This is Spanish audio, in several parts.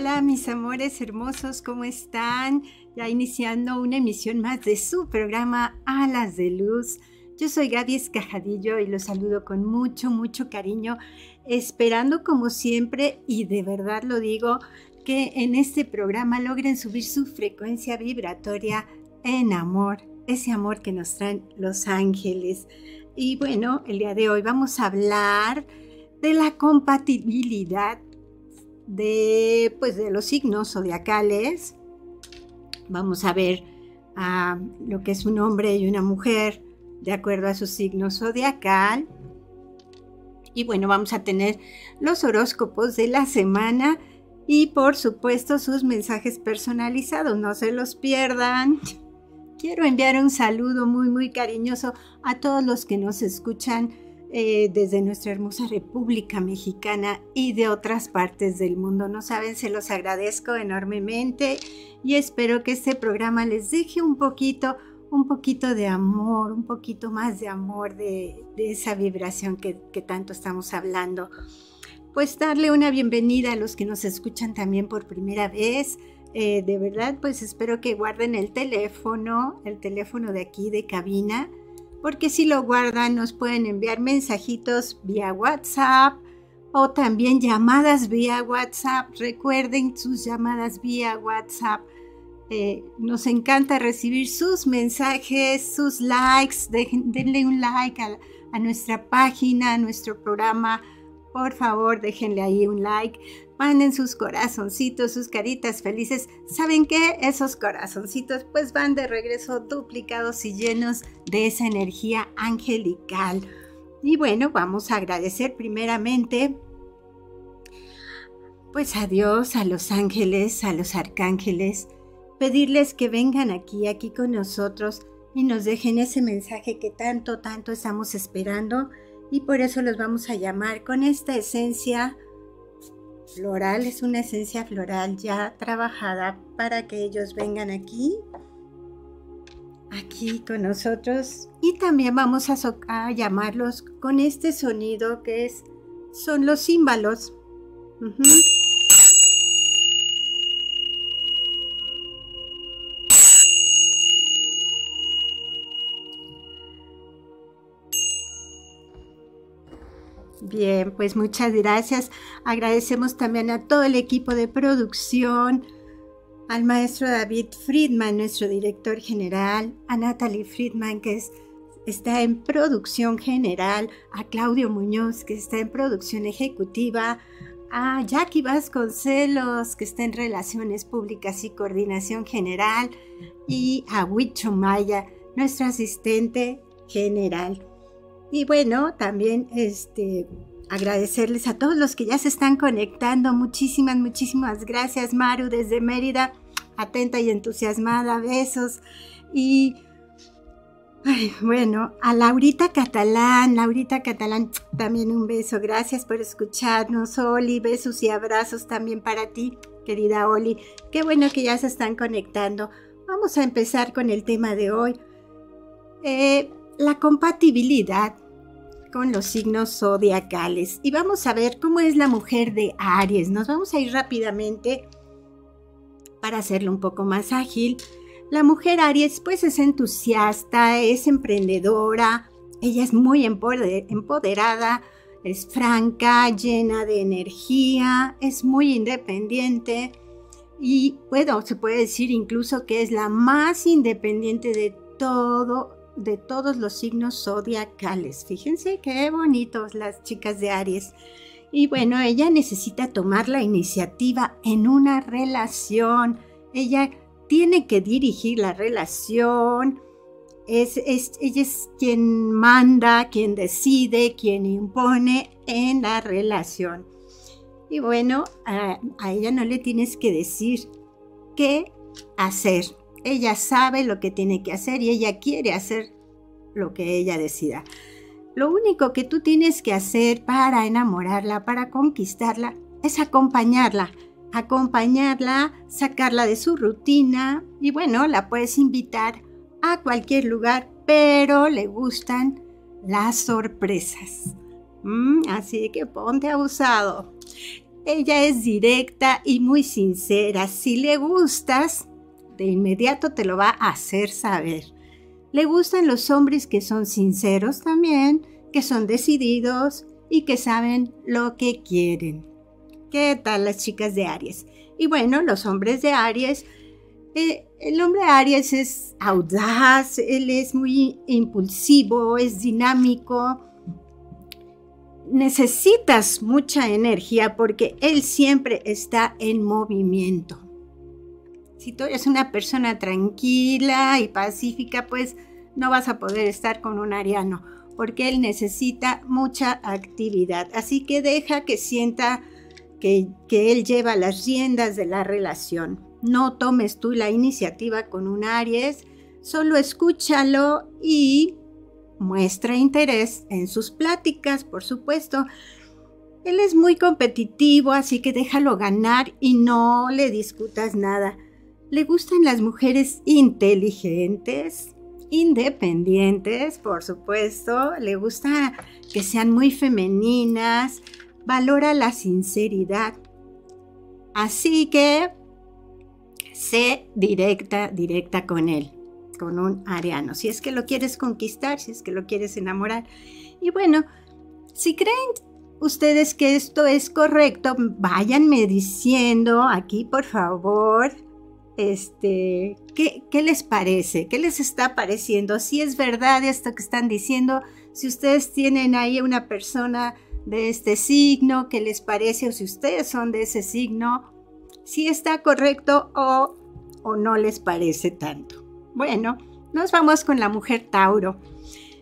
Hola, mis amores hermosos, ¿cómo están? Ya iniciando una emisión más de su programa Alas de Luz. Yo soy Gaby Escajadillo y los saludo con mucho, mucho cariño, esperando como siempre, y de verdad lo digo, que en este programa logren subir su frecuencia vibratoria en amor, ese amor que nos traen los ángeles. Y bueno, el día de hoy vamos a hablar de la compatibilidad de, pues, de los signos zodiacales. Vamos a ver a lo que es un hombre y una mujer de acuerdo a su signo zodiacal. Y bueno, vamos a tener los horóscopos de la semana y por supuesto sus mensajes personalizados. No se los pierdan. Quiero enviar un saludo muy, muy cariñoso a todos los que nos escuchan eh, desde nuestra hermosa República Mexicana y de otras partes del mundo. No saben, se los agradezco enormemente y espero que este programa les deje un poquito, un poquito de amor, un poquito más de amor, de, esa vibración que, que tanto estamos hablando. Pues darle una bienvenida a los que nos escuchan también por primera vez eh, de verdad, pues espero que guarden el teléfono, el teléfono de aquí de cabina, porque si lo guardan nos pueden enviar mensajitos vía WhatsApp o también llamadas vía WhatsApp. Recuerden sus llamadas vía WhatsApp. Eh, nos encanta recibir sus mensajes, sus likes. denle un like a, a nuestra página, a nuestro programa. Por favor, déjenle ahí un like manden sus corazoncitos, sus caritas felices. ¿Saben qué? Esos corazoncitos pues van de regreso duplicados y llenos de esa energía angelical. Y bueno, vamos a agradecer primeramente pues a Dios, a los ángeles, a los arcángeles, pedirles que vengan aquí, aquí con nosotros y nos dejen ese mensaje que tanto, tanto estamos esperando y por eso los vamos a llamar con esta esencia floral, es una esencia floral ya trabajada para que ellos vengan aquí, aquí con nosotros. Y también vamos a, llamarlos con este sonido que es, son los címbalos. Bien, pues muchas gracias. Agradecemos también a todo el equipo de producción, al maestro David Friedman, nuestro director general, a Natalie Friedman, que está en producción general, a Claudio Muñoz, que está en producción ejecutiva, a Jackie Vasconcelos, que está en relaciones públicas y coordinación general, y a Huicho Maya, nuestro asistente general. Y bueno, también este, agradecerles a todos los que ya se están conectando. Muchísimas, muchísimas gracias, Maru, desde Mérida, atenta y entusiasmada. Besos. Y bueno, a Laurita Catalán, Laurita Catalán, también un beso. Gracias por escucharnos, Oli. Besos y abrazos también para ti, querida Oli. Qué bueno que ya se están conectando. Vamos a empezar con el tema de hoy. Eh, la compatibilidad con los signos zodiacales. Y vamos a ver cómo es la mujer de Aries. Nos vamos a ir rápidamente para hacerlo un poco más ágil. La mujer Aries pues es entusiasta, es emprendedora, ella es muy empoderada, es franca, llena de energía, es muy independiente y bueno, se puede decir incluso que es la más independiente de todo de todos los signos zodiacales. Fíjense qué bonitos las chicas de Aries. Y bueno, ella necesita tomar la iniciativa en una relación. Ella tiene que dirigir la relación. Es, ella es quien manda, quien decide, quien impone en la relación. Y bueno, a, a ella no le tienes que decir qué hacer. Ella sabe lo que tiene que hacer y ella quiere hacer lo que ella decida. Lo único que tú tienes que hacer para enamorarla, para conquistarla, es acompañarla. Acompañarla, sacarla de su rutina y bueno, la puedes invitar a cualquier lugar, pero le gustan las sorpresas. Mm, así que ponte abusado. Ella es directa y muy sincera. Si le gustas, de inmediato te lo va a hacer saber. Le gustan los hombres que son sinceros también, que son decididos y que saben lo que quieren. ¿Qué tal las chicas de Aries? Y bueno, los hombres de Aries, eh, el hombre de Aries es audaz, él es muy impulsivo, es dinámico. Necesitas mucha energía porque él siempre está en movimiento. Si tú eres una persona tranquila y pacífica, pues no vas a poder estar con un ariano, porque él necesita mucha actividad. Así que deja que sienta que, que él lleva las riendas de la relación. No tomes tú la iniciativa con un Aries, solo escúchalo y muestra interés en sus pláticas, por supuesto. Él es muy competitivo, así que déjalo ganar y no le discutas nada. Le gustan las mujeres inteligentes, independientes, por supuesto. Le gusta que sean muy femeninas. Valora la sinceridad. Así que sé directa, directa con él, con un ariano. Si es que lo quieres conquistar, si es que lo quieres enamorar. Y bueno, si creen ustedes que esto es correcto, váyanme diciendo aquí, por favor, este, ¿qué, ¿qué, les parece? ¿Qué les está pareciendo? Si es verdad esto que están diciendo, si ustedes tienen ahí una persona de este signo, ¿qué les parece? O si ustedes son de ese signo, si está correcto o, o no les parece tanto. Bueno, nos vamos con la mujer Tauro.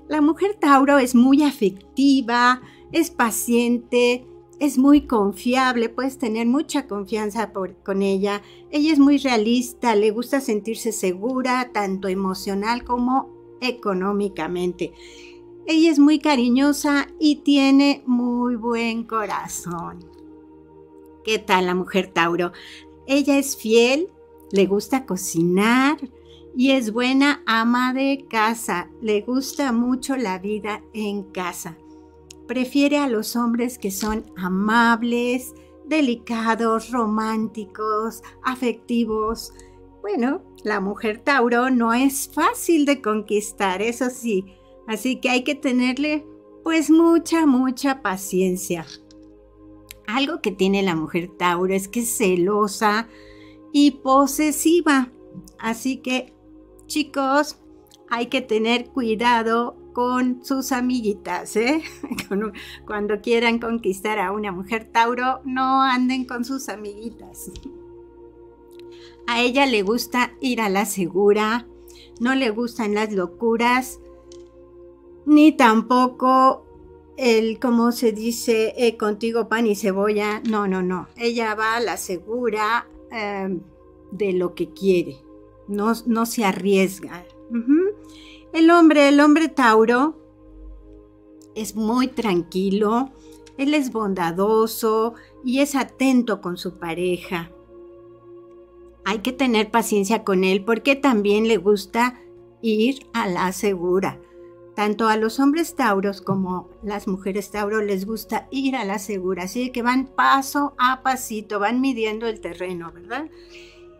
La mujer Tauro es muy afectiva, es paciente, es muy confiable, puedes tener mucha confianza con ella. Ella es muy realista, le gusta sentirse segura, tanto emocional como económicamente. Ella es muy cariñosa y tiene muy buen corazón. ¿Qué tal la mujer Tauro? Ella es fiel, le gusta cocinar y es buena ama de casa. Le gusta mucho la vida en casa prefiere a los hombres que son amables, delicados, románticos, afectivos. Bueno, la mujer Tauro no es fácil de conquistar, eso sí, así que hay que tenerle pues mucha, mucha paciencia. Algo que tiene la mujer Tauro es que es celosa y posesiva, así que chicos, hay que tener cuidado con sus amiguitas, ¿eh? Cuando quieran conquistar a una mujer Tauro, no anden con sus amiguitas. A ella le gusta ir a la segura, no le gustan las locuras, ni tampoco el, como se dice, eh, contigo pan y cebolla. No, no, no. Ella va a la segura em, de lo que quiere. No, no se arriesga. El hombre, el hombre Tauro, es muy tranquilo, él es bondadoso y es atento con su pareja. Hay que tener paciencia con él porque también le gusta ir a la segura. Tanto a los hombres tauros como las mujeres tauro les gusta ir a la segura, así que van paso a pasito, van midiendo el terreno, ¿verdad?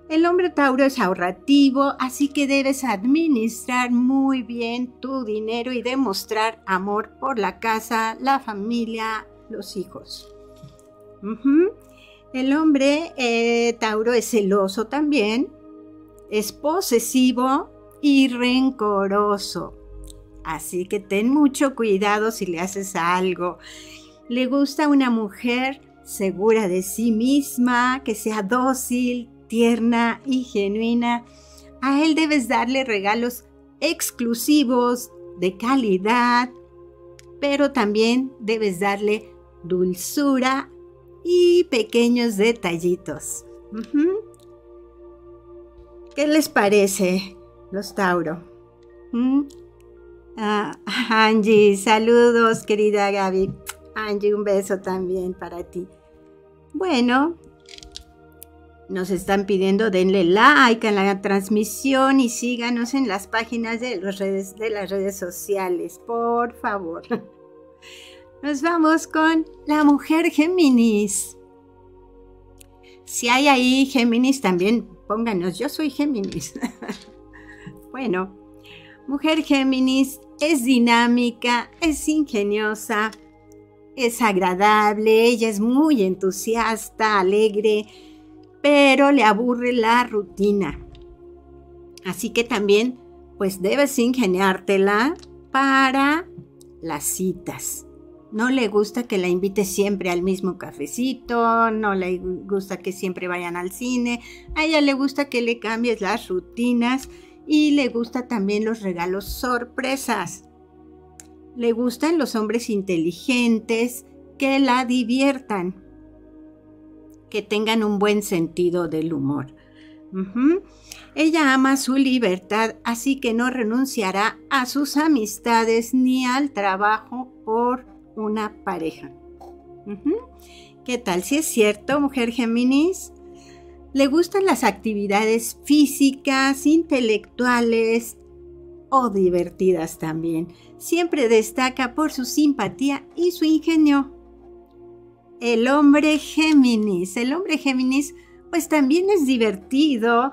El hombre Tauro es ahorrativo, así que debes administrar muy bien tu dinero y demostrar amor por la casa, la familia, los hijos. El hombre eh, Tauro es celoso también, es posesivo y rencoroso. Así que ten mucho cuidado si le haces algo. Le gusta una mujer segura de sí misma, que sea dócil, tierna y genuina, a él debes darle regalos exclusivos, de calidad, pero también debes darle dulzura y pequeños detallitos. ¿Qué les parece, los Tauro? Ah, Angie, saludos, querida Gaby. Angie, un beso también para ti. Bueno, nos están pidiendo denle like a la transmisión y síganos en las páginas de, redes, de las redes sociales, por favor. Nos vamos con la mujer Géminis. Si hay ahí Géminis también, pónganos, yo soy Géminis. bueno, mujer Géminis es dinámica, es ingeniosa, es agradable, ella es muy entusiasta, alegre, pero le aburre la rutina. Así que también, pues debes ingeniártela para las citas. No le gusta que la invite siempre al mismo cafecito, no le gusta que siempre vayan al cine, a ella le gusta que le cambies las rutinas y le gusta también los regalos sorpresas. Le gustan los hombres inteligentes que la diviertan que tengan un buen sentido del humor. Ella ama su libertad, así que no renunciará a sus amistades ni al trabajo por una pareja. ¿Qué tal? Si es cierto, mujer Géminis? Le gustan las actividades físicas, intelectuales o divertidas también. Siempre destaca por su simpatía y su ingenio. El hombre Géminis. El hombre Géminis pues también es divertido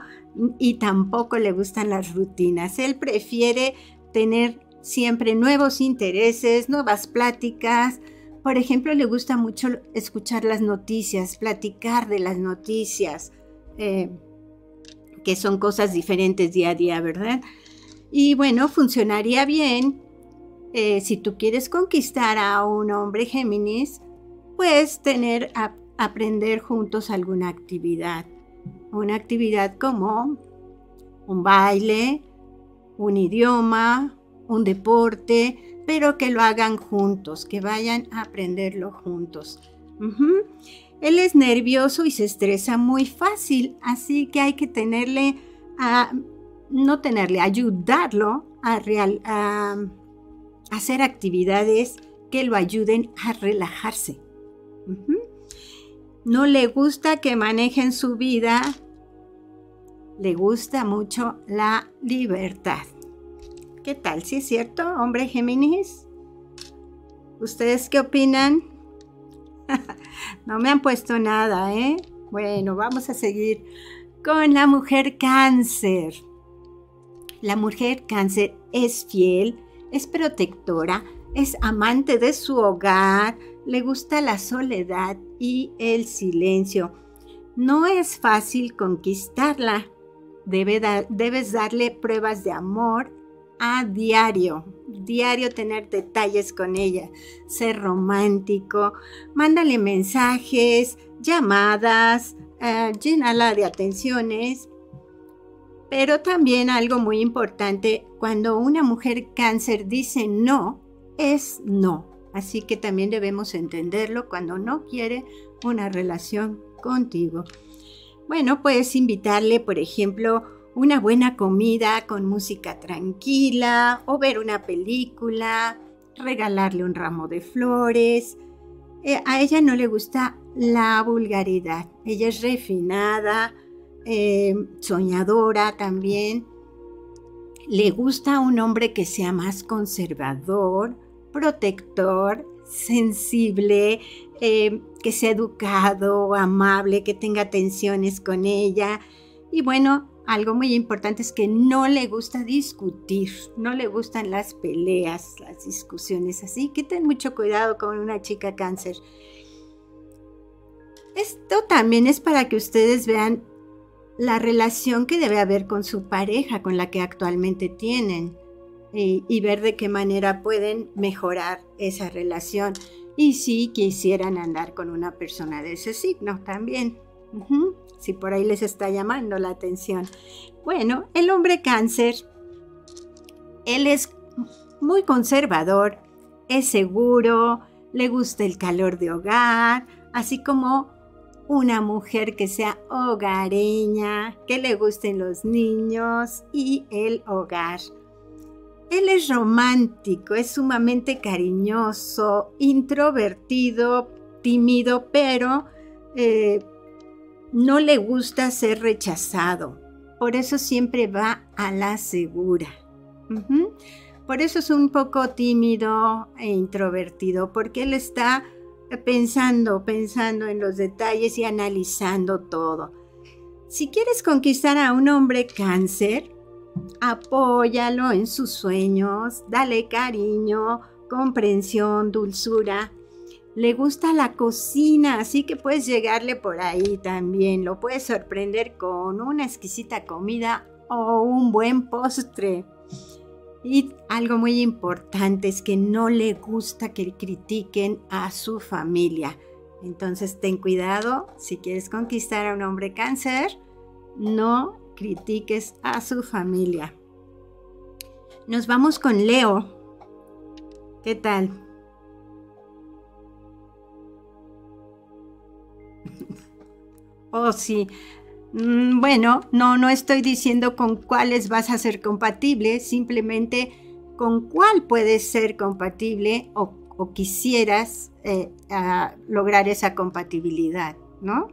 y tampoco le gustan las rutinas. Él prefiere tener siempre nuevos intereses, nuevas pláticas. Por ejemplo, le gusta mucho escuchar las noticias, platicar de las noticias, eh, que son cosas diferentes día a día, ¿verdad? Y bueno, funcionaría bien eh, si tú quieres conquistar a un hombre Géminis, pues tener, a, aprender juntos alguna actividad. Una actividad como un baile, un idioma, un deporte, pero que lo hagan juntos, que vayan a aprenderlo juntos. Él es nervioso y se estresa muy fácil, así que hay que tenerle a, no tenerle, ayudarlo a, a hacer actividades que lo ayuden a relajarse. No le gusta que manejen su vida, le gusta mucho la libertad. ¿Qué tal? ¿Sí es cierto, hombre Géminis? ¿Ustedes qué opinan? no me han puesto nada, ¿eh? Bueno, vamos a seguir con la mujer cáncer. La mujer cáncer es fiel, es protectora, es amante de su hogar, le gusta la soledad y el silencio. No es fácil conquistarla. debes darle pruebas de amor a diario. Diario tener detalles con ella. Ser romántico. Mándale mensajes, llamadas, eh, llénala de atenciones. Pero también algo muy importante, cuando una mujer cáncer dice no, es no. Así que también debemos entenderlo cuando no quiere una relación contigo. Bueno, puedes invitarle, por ejemplo, una buena comida con música tranquila o ver una película, regalarle un ramo de flores. Eh, a ella no le gusta la vulgaridad. Ella es refinada, eh, soñadora también. Le gusta un hombre que sea más conservador, protector, sensible, eh, que sea educado, amable, que tenga atenciones con ella. Y bueno, algo muy importante es que no le gusta discutir, no le gustan las peleas, las discusiones así, que ten mucho cuidado con una chica cáncer. Esto también es para que ustedes vean la relación que debe haber con su pareja, con la que actualmente tienen y, ver de qué manera pueden mejorar esa relación. Y si quisieran andar con una persona de ese signo también. Si por ahí les está llamando la atención. Bueno, el hombre cáncer, él es muy conservador, es seguro, le gusta el calor de hogar, así como una mujer que sea hogareña, que le gusten los niños y el hogar. Él es romántico, es sumamente cariñoso, introvertido, tímido, pero eh, no le gusta ser rechazado. Por eso siempre va a la segura. Por eso es un poco tímido e introvertido, porque él está pensando, pensando en los detalles y analizando todo. Si quieres conquistar a un hombre cáncer, apóyalo en sus sueños, dale cariño, comprensión, dulzura. Le gusta la cocina, así que puedes llegarle por ahí también. Lo puedes sorprender con una exquisita comida o un buen postre. Y algo muy importante es que no le gusta que critiquen a su familia. Entonces ten cuidado si quieres conquistar a un hombre cáncer, no critiques a su familia. Nos vamos con Leo. ¿Qué tal? oh, sí. Mm, bueno, no, no estoy diciendo con cuáles vas a ser compatible, simplemente con cuál puedes ser compatible o, quisieras eh, lograr esa compatibilidad, ¿no?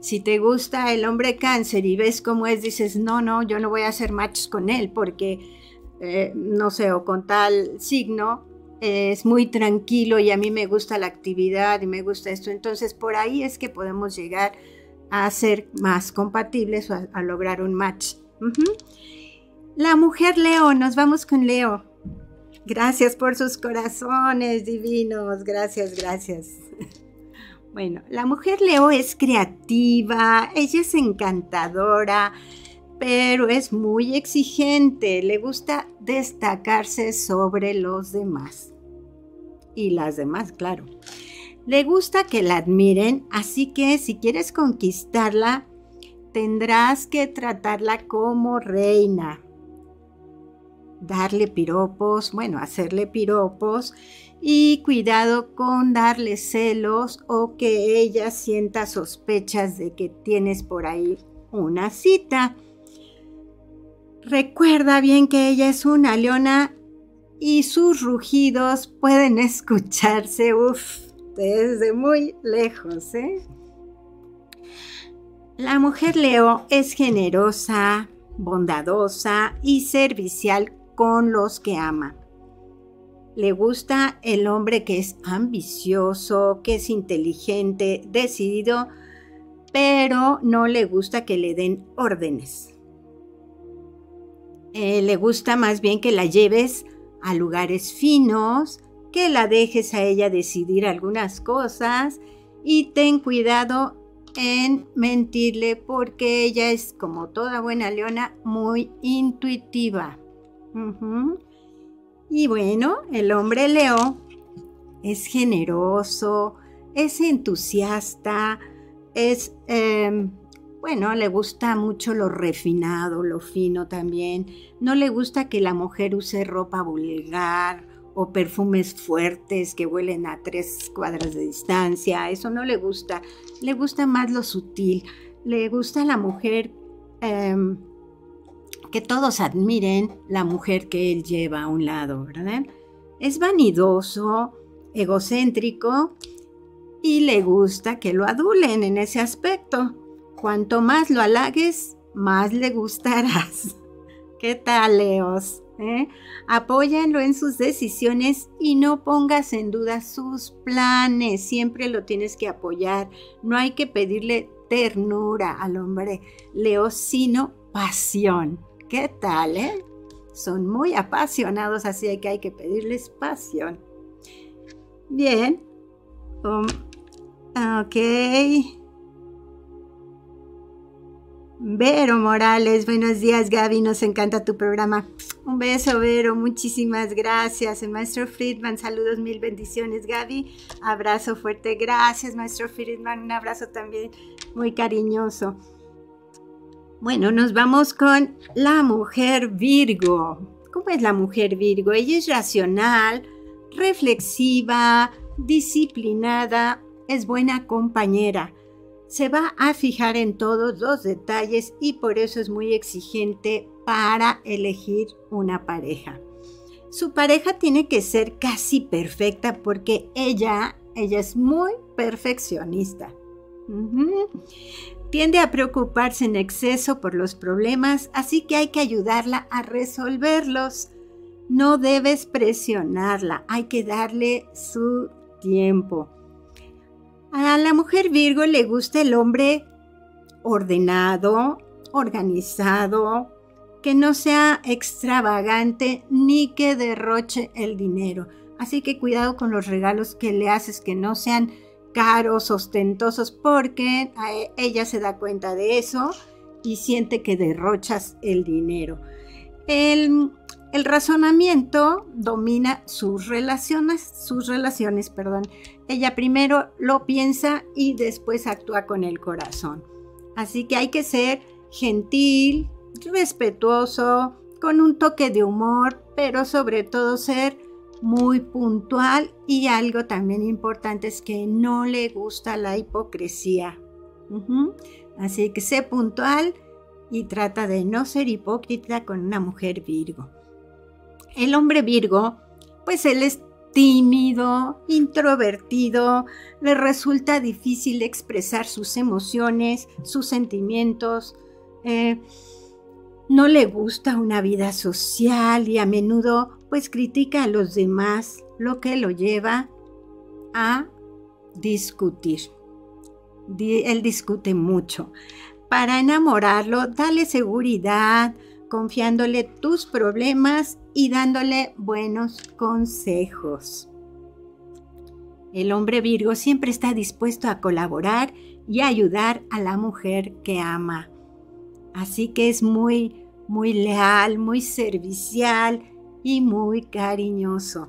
Si te gusta el hombre cáncer y ves cómo es, dices, no, no, yo no voy a hacer matches con él porque, eh, no sé, o con tal signo, es muy tranquilo y a mí me gusta la actividad y me gusta esto. Entonces, por ahí es que podemos llegar a ser más compatibles o a, lograr un match. La mujer Leo, nos vamos con Leo. Gracias por sus corazones divinos, gracias, gracias. Bueno, la mujer Leo es creativa, ella es encantadora, pero es muy exigente, le gusta destacarse sobre los demás. Y las demás, claro. Le gusta que la admiren, así que si quieres conquistarla, tendrás que tratarla como reina. Darle piropos, bueno, hacerle piropos y cuidado con darle celos o que ella sienta sospechas de que tienes por ahí una cita. Recuerda bien que ella es una leona y sus rugidos pueden escucharse, desde muy lejos. ¿eh? La mujer Leo es generosa, bondadosa y servicial con los que ama. Le gusta el hombre que es ambicioso, que es inteligente, decidido, pero no le gusta que le den órdenes. Eh, le gusta más bien que la lleves a lugares finos, que la dejes a ella decidir algunas cosas y ten cuidado en mentirle porque ella es como toda buena leona muy intuitiva. Y bueno, el hombre león es generoso, es entusiasta, es, em, bueno, le gusta mucho lo refinado, lo fino también. No le gusta que la mujer use ropa vulgar o perfumes fuertes que huelen a tres cuadras de distancia. Eso no le gusta. Le gusta más lo sutil. Le gusta la mujer em, que todos admiren, la mujer que él lleva a un lado, ¿verdad? Es vanidoso, egocéntrico y le gusta que lo adulen en ese aspecto. Cuanto más lo halagues, más le gustarás. ¿Qué tal, Leos? ¿eh? Apóyanlo en sus decisiones y no pongas en duda sus planes. Siempre lo tienes que apoyar. No hay que pedirle ternura al hombre Leo, sino pasión. ¿Qué tal, eh? Son muy apasionados, así que hay que pedirles pasión. Bien. Um, ok. Vero Morales, buenos días Gaby, nos encanta tu programa. Un beso Vero, muchísimas gracias. El maestro Friedman, saludos, mil bendiciones Gaby. Abrazo fuerte, gracias maestro Friedman, un abrazo también muy cariñoso. Bueno, nos vamos con la mujer Virgo. ¿Cómo es la mujer Virgo? Ella es racional, reflexiva, disciplinada, es buena compañera. Se va a fijar en todos los detalles y por eso es muy exigente para elegir una pareja. Su pareja tiene que ser casi perfecta porque ella, ella es muy perfeccionista. Tiende a preocuparse en exceso por los problemas, así que hay que ayudarla a resolverlos. No debes presionarla, hay que darle su tiempo. A la mujer Virgo le gusta el hombre ordenado, organizado, que no sea extravagante ni que derroche el dinero. Así que cuidado con los regalos que le haces que no sean caros, ostentosos, porque e, ella se da cuenta de eso y siente que derrochas el dinero. El, el razonamiento domina sus relaciones, sus relaciones, perdón. Ella primero lo piensa y después actúa con el corazón. Así que hay que ser gentil, respetuoso, con un toque de humor, pero sobre todo ser muy puntual y algo también importante es que no le gusta la hipocresía. Así que sé puntual y trata de no ser hipócrita con una mujer Virgo. El hombre Virgo, pues él es tímido, introvertido, le resulta difícil expresar sus emociones, sus sentimientos. Eh, no le gusta una vida social y a menudo pues critica a los demás, lo que lo lleva a discutir. Él discute mucho. Para enamorarlo, dale seguridad, confiándole tus problemas y dándole buenos consejos. El hombre Virgo siempre está dispuesto a colaborar y ayudar a la mujer que ama. Así que es muy, muy leal, muy servicial y muy cariñoso.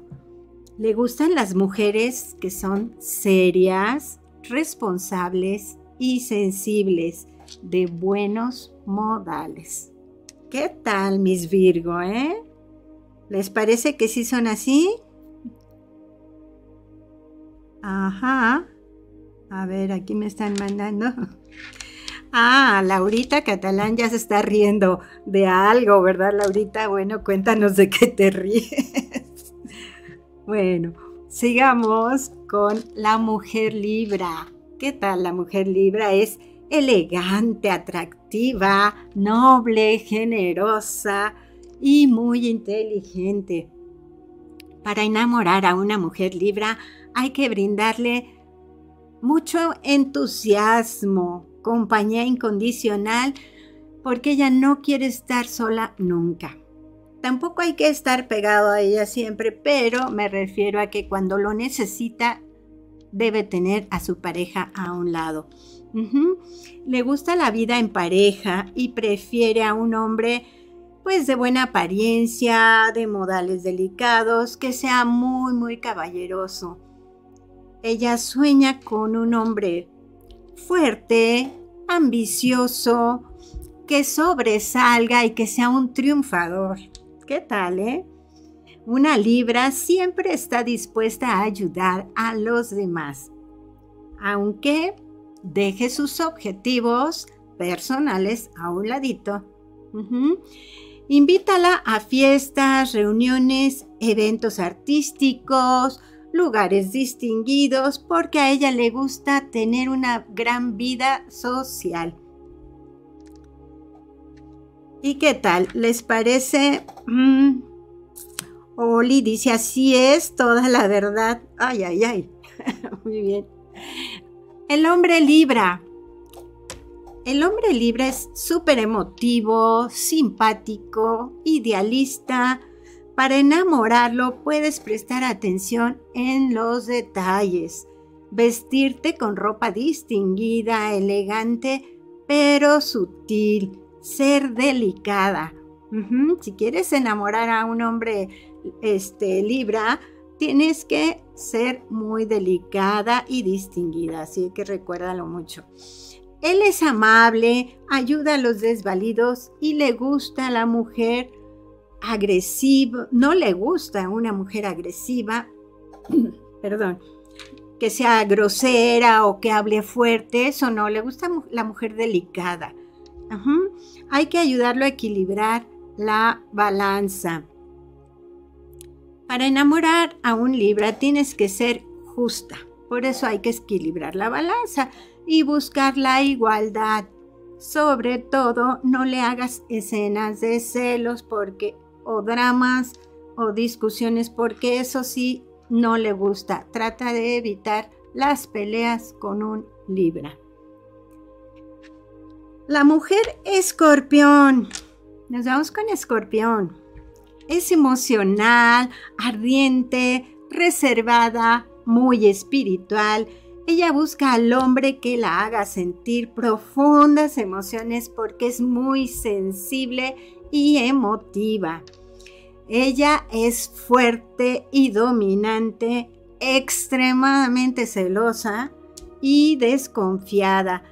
Le gustan las mujeres que son serias, responsables y sensibles, de buenos modales. ¿Qué tal, mis Virgo, eh? ¿Les parece que sí son así? Ajá. A ver, aquí me están mandando. Ah, Laurita Catalán ya se está riendo de algo, ¿verdad, Laurita? Bueno, cuéntanos de qué te ríes. bueno, sigamos con la mujer libra. ¿Qué tal la mujer libra? Es elegante, atractiva, noble, generosa y muy inteligente. Para enamorar a una mujer libra hay que brindarle mucho entusiasmo, compañía incondicional, porque ella no quiere estar sola nunca. Tampoco hay que estar pegado a ella siempre, pero me refiero a que cuando lo necesita, debe tener a su pareja a un lado. Le gusta la vida en pareja y prefiere a un hombre pues de buena apariencia, de modales delicados, que sea muy muy caballeroso. Ella sueña con un hombre fuerte, ambicioso, que sobresalga y que sea un triunfador. ¿Qué tal, eh? Una libra siempre está dispuesta a ayudar a los demás, aunque deje sus objetivos personales a un ladito. Invítala a fiestas, reuniones, eventos artísticos, lugares distinguidos porque a ella le gusta tener una gran vida social. ¿Y qué tal? ¿Les parece? Mm, Oli dice, así es toda la verdad. Ay, ay, ay. Muy bien. El hombre Libra. El hombre Libra es súper emotivo, simpático, idealista, para enamorarlo puedes prestar atención en los detalles, vestirte con ropa distinguida, elegante, pero sutil, ser delicada. Si quieres enamorar a un hombre este, Libra, tienes que ser muy delicada y distinguida, así que recuérdalo mucho. Él es amable, ayuda a los desvalidos y le gusta a la mujer agresivo, no le gusta una mujer agresiva, perdón, que sea grosera o que hable fuerte, eso no, le gusta la mujer delicada. Hay que ayudarlo a equilibrar la balanza. Para enamorar a un Libra tienes que ser justa, por eso hay que equilibrar la balanza y buscar la igualdad. Sobre todo, no le hagas escenas de celos porque o dramas o discusiones porque eso sí no le gusta. Trata de evitar las peleas con un Libra. La mujer escorpión. Nos vamos con escorpión. Es emocional, ardiente, reservada, muy espiritual. Ella busca al hombre que la haga sentir profundas emociones porque es muy sensible y emotiva. Ella es fuerte y dominante, extremadamente celosa y desconfiada.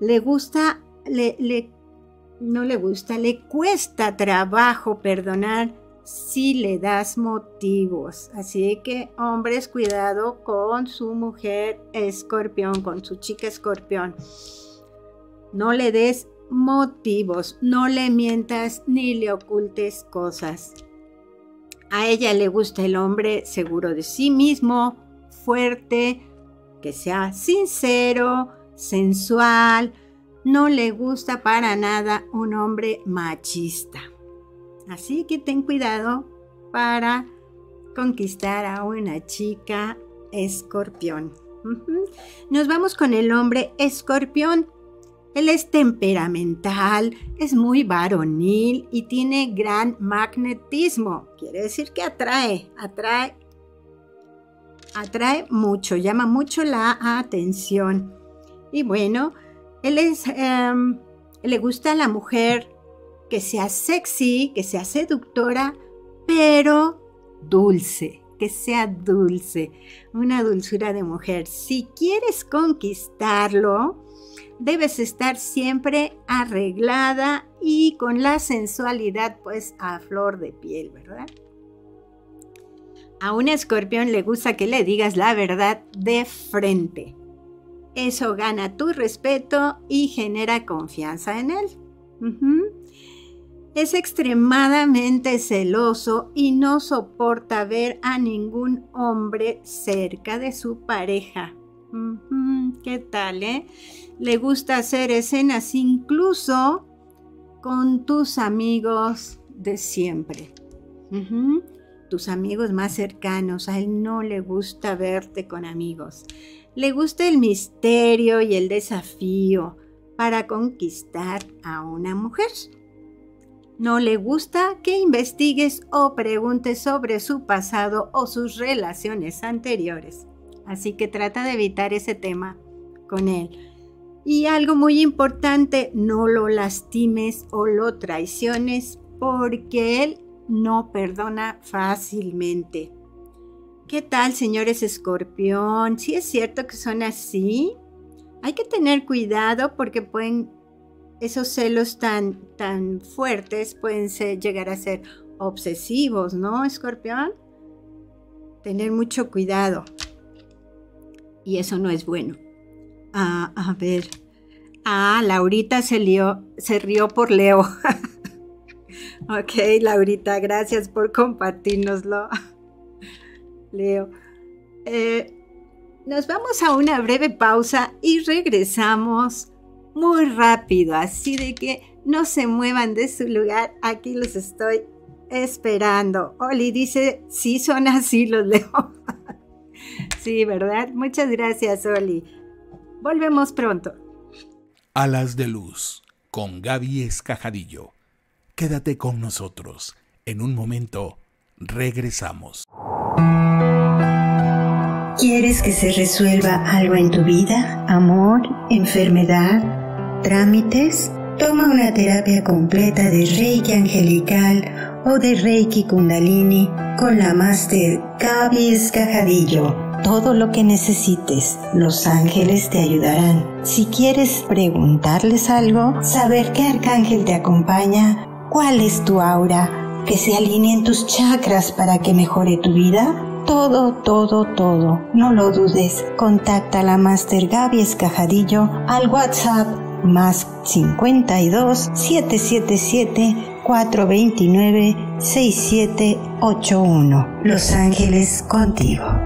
Le gusta, le, no le gusta, le cuesta trabajo perdonar si le das motivos. Así que hombres, cuidado con su mujer escorpión, con su chica escorpión. No le des motivos, no le mientas ni le ocultes cosas. A ella le gusta el hombre seguro de sí mismo, fuerte, que sea sincero, sensual. No le gusta para nada un hombre machista. Así que ten cuidado para conquistar a una chica escorpión. Nos vamos con el hombre escorpión. Él es temperamental, es muy varonil y tiene gran magnetismo. Quiere decir que atrae, atrae, atrae mucho, llama mucho la atención. Y bueno, él es, em, le gusta a la mujer que sea sexy, que sea seductora, pero dulce, que sea dulce, una dulzura de mujer. Si quieres conquistarlo, debes estar siempre arreglada y con la sensualidad pues a flor de piel, ¿verdad? A un escorpión le gusta que le digas la verdad de frente. Eso gana tu respeto y genera confianza en él. Es extremadamente celoso y no soporta ver a ningún hombre cerca de su pareja. ¿Qué tal, eh? Le gusta hacer escenas incluso con tus amigos de siempre. Tus amigos más cercanos, a él no le gusta verte con amigos. Le gusta el misterio y el desafío para conquistar a una mujer. No le gusta que investigues o preguntes sobre su pasado o sus relaciones anteriores. Así que trata de evitar ese tema con él. Y algo muy importante, no lo lastimes o lo traiciones porque él no perdona fácilmente. ¿Qué tal, señores escorpión? Si es cierto que son así, hay que tener cuidado porque pueden, esos celos tan, tan fuertes pueden llegar a ser obsesivos, ¿no, escorpión? Tener mucho cuidado. Y eso no es bueno. Ah, a ver. Ah, Laurita se, se rió por Leo. ok, Laurita, gracias por compartirnoslo. Leo. Eh, nos vamos a una breve pausa y regresamos muy rápido, así de que no se muevan de su lugar. Aquí los estoy esperando. Oli dice, sí son así los Leo. sí, ¿verdad? Muchas gracias, Oli. Volvemos pronto. Alas de Luz con Gaby Escajadillo. Quédate con nosotros. En un momento regresamos. ¿Quieres que se resuelva algo en tu vida? ¿Amor? ¿Enfermedad? ¿Trámites? Toma una terapia completa de Reiki Angelical o de Reiki Kundalini con la Master Gaby Escajadillo todo lo que necesites. Los ángeles te ayudarán. Si quieres preguntarles algo, saber qué arcángel te acompaña, cuál es tu aura, que se alineen tus chakras para que mejore tu vida, todo, todo, todo. No lo dudes. Contacta a la Master Gaby Escajadillo al WhatsApp más 52 777 429 6781. Los Ángeles contigo.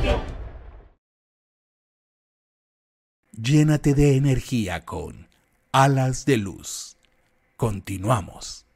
Llénate de energía con alas de luz. Continuamos.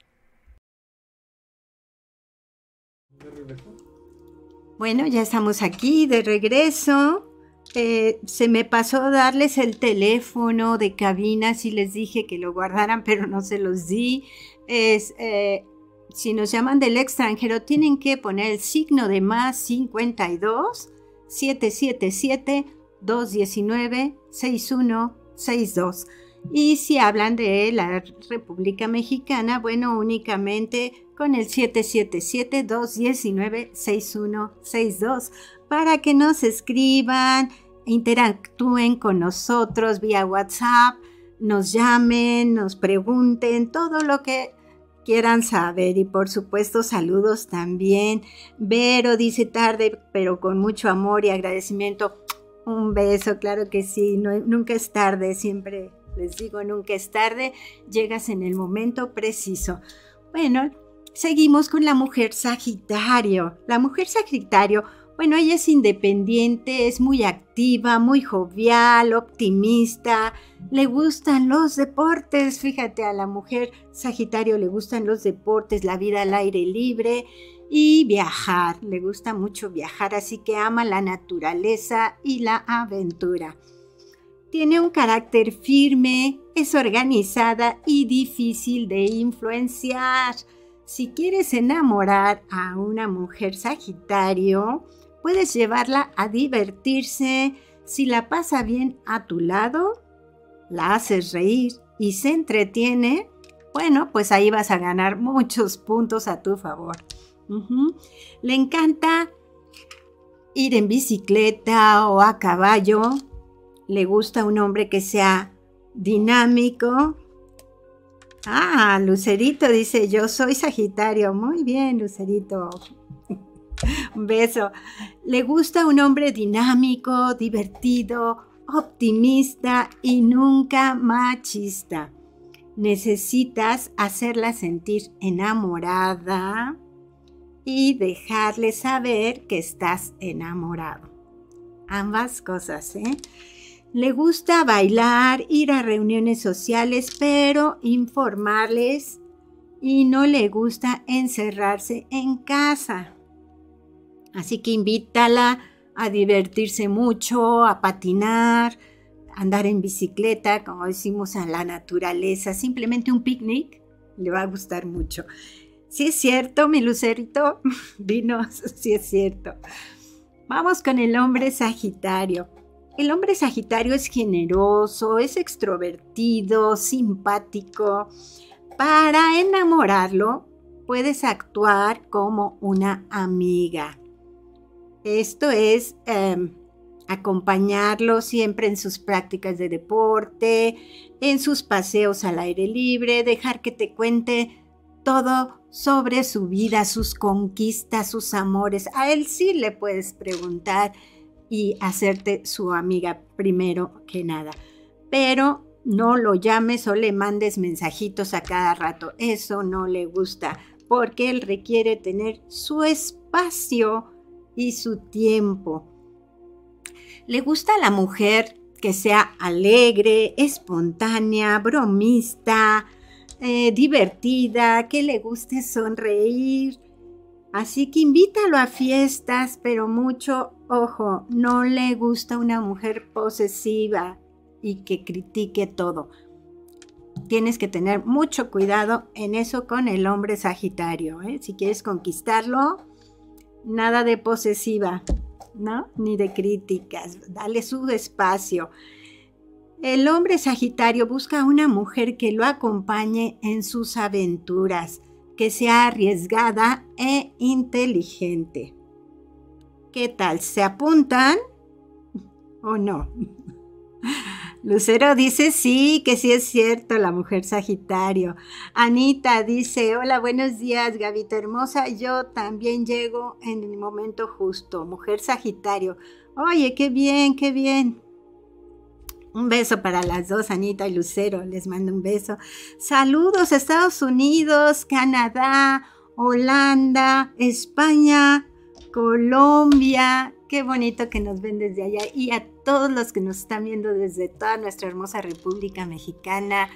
Bueno, ya estamos aquí de regreso. Eh, se me pasó darles el teléfono de cabina si les dije que lo guardaran, pero no se los di. Es, eh, si nos llaman del extranjero, tienen que poner el signo de más 52 777 219-6162. Y si hablan de la República Mexicana, bueno, únicamente con el 777-219-6162 para que nos escriban, interactúen con nosotros vía WhatsApp, nos llamen, nos pregunten todo lo que quieran saber y por supuesto saludos también. Vero dice tarde, pero con mucho amor y agradecimiento un beso, claro que sí, nunca es tarde, siempre les digo, nunca es tarde, llegas en el momento preciso. Bueno, seguimos con la mujer Sagitario. La mujer Sagitario, bueno, ella es independiente, es muy activa, muy jovial, optimista, le gustan los deportes, fíjate, a la mujer Sagitario le gustan los deportes, la vida al aire libre y viajar. Le gusta mucho viajar, así que ama la naturaleza y la aventura. Tiene un carácter firme, es organizada y difícil de influenciar. Si quieres enamorar a una mujer Sagitario, puedes llevarla a divertirse. Si la pasa bien a tu lado, la haces reír y se entretiene, bueno, pues ahí vas a ganar muchos puntos a tu favor. Le encanta ir en bicicleta o a caballo. Le gusta un hombre que sea dinámico. Ah, Lucerito dice, yo soy Sagitario. Muy bien, Lucerito. un beso. Le gusta un hombre dinámico, divertido, optimista y nunca machista. Necesitas hacerla sentir enamorada y dejarle saber que estás enamorado. Ambas cosas, ¿eh? Le gusta bailar, ir a reuniones sociales, pero informarles y no le gusta encerrarse en casa. Así que invítala a divertirse mucho, a patinar, andar en bicicleta, como decimos en la naturaleza, simplemente un picnic, le va a gustar mucho. Sí es cierto, mi lucerito. Dinos si es cierto. Vamos con el hombre Sagitario. El hombre Sagitario es generoso, es extrovertido, simpático. Para enamorarlo, puedes actuar como una amiga. Esto es em, acompañarlo siempre en sus prácticas de deporte, en sus paseos al aire libre, dejar que te cuente todo sobre su vida, sus conquistas, sus amores. A él sí le puedes preguntar y hacerte su amiga primero que nada. Pero no lo llames o le mandes mensajitos a cada rato. Eso no le gusta porque él requiere tener su espacio y su tiempo. Le gusta a la mujer que sea alegre, espontánea, bromista, eh, divertida, que le guste sonreír. Así que invítalo a fiestas, pero mucho, ojo, no le gusta una mujer posesiva y que critique todo. Tienes que tener mucho cuidado en eso con el hombre sagitario. ¿eh? Si quieres conquistarlo, nada de posesiva. ¿no? Ni de críticas. Dale su espacio. El hombre Sagitario busca una mujer que lo acompañe en sus aventuras, que sea arriesgada e inteligente. ¿Qué tal? ¿Se apuntan o no? Lucero dice sí, que sí es cierto, la mujer Sagitario. Anita dice, hola, buenos días, Gavita hermosa. Yo también llego en el momento justo, mujer Sagitario. Oye, qué bien, qué bien. Un beso para las dos, Anita y Lucero. Les mando un beso. Saludos Estados Unidos, Canadá, Holanda, España, Colombia. Qué bonito que nos ven desde allá. Y a todos los que nos están viendo desde toda nuestra hermosa República Mexicana,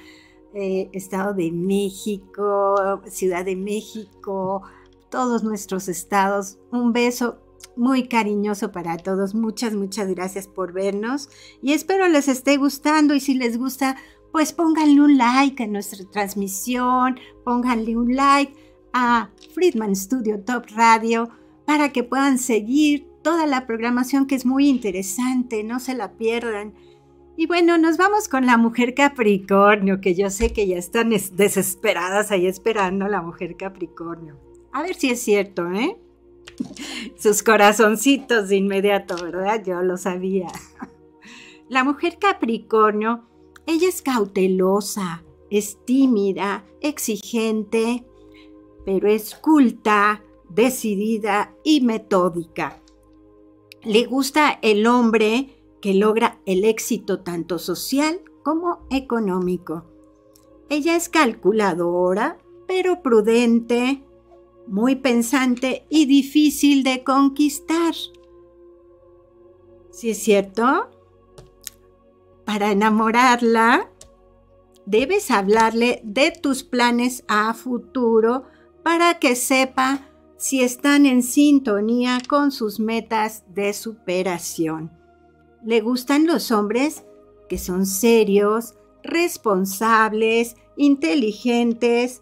eh, Estado de México, Ciudad de México, todos nuestros estados. Un beso muy cariñoso para todos. Muchas, muchas gracias por vernos y espero les esté gustando y si les gusta, pues pónganle un like a nuestra transmisión, pónganle un like a Friedman Studio Top Radio para que puedan seguir toda la programación que es muy interesante, no se la pierdan. Y bueno, nos vamos con la mujer Capricornio, que yo sé que ya están desesperadas ahí esperando a la mujer Capricornio. A ver si es cierto, ¿eh? Sus corazoncitos de inmediato, ¿verdad? Yo lo sabía. La mujer Capricornio, ella es cautelosa, es tímida, exigente, pero es culta, decidida y metódica. Le gusta el hombre que logra el éxito tanto social como económico. Ella es calculadora, pero prudente, muy pensante y difícil de conquistar. ¿Sí es cierto? Para enamorarla, debes hablarle de tus planes a futuro para que sepa si están en sintonía con sus metas de superación. Le gustan los hombres que son serios, responsables, inteligentes,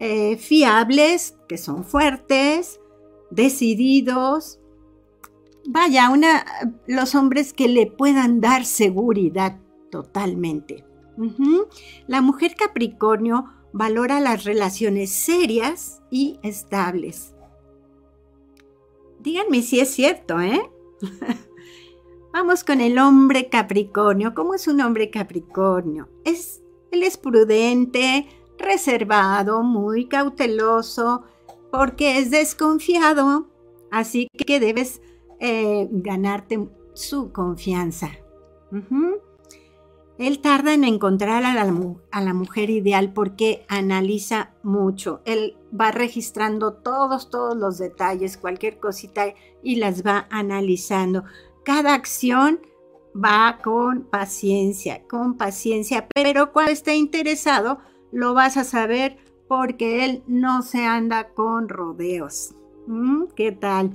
eh, fiables, que son fuertes, decididos. Vaya, una, los hombres que le puedan dar seguridad totalmente. La mujer Capricornio valora las relaciones serias y estables. Díganme si es cierto, ¿eh? Vamos con el hombre Capricornio. ¿Cómo es un hombre Capricornio? Es, él es prudente, reservado, muy cauteloso, porque es desconfiado, así que debes eh, ganarte su confianza. Él tarda en encontrar a la, mujer ideal porque analiza mucho. Él va registrando todos, todos los detalles, cualquier cosita y las va analizando. Cada acción va con paciencia, con paciencia, pero cuando está interesado, lo vas a saber porque él no se anda con rodeos. ¿Mm? ¿Qué tal?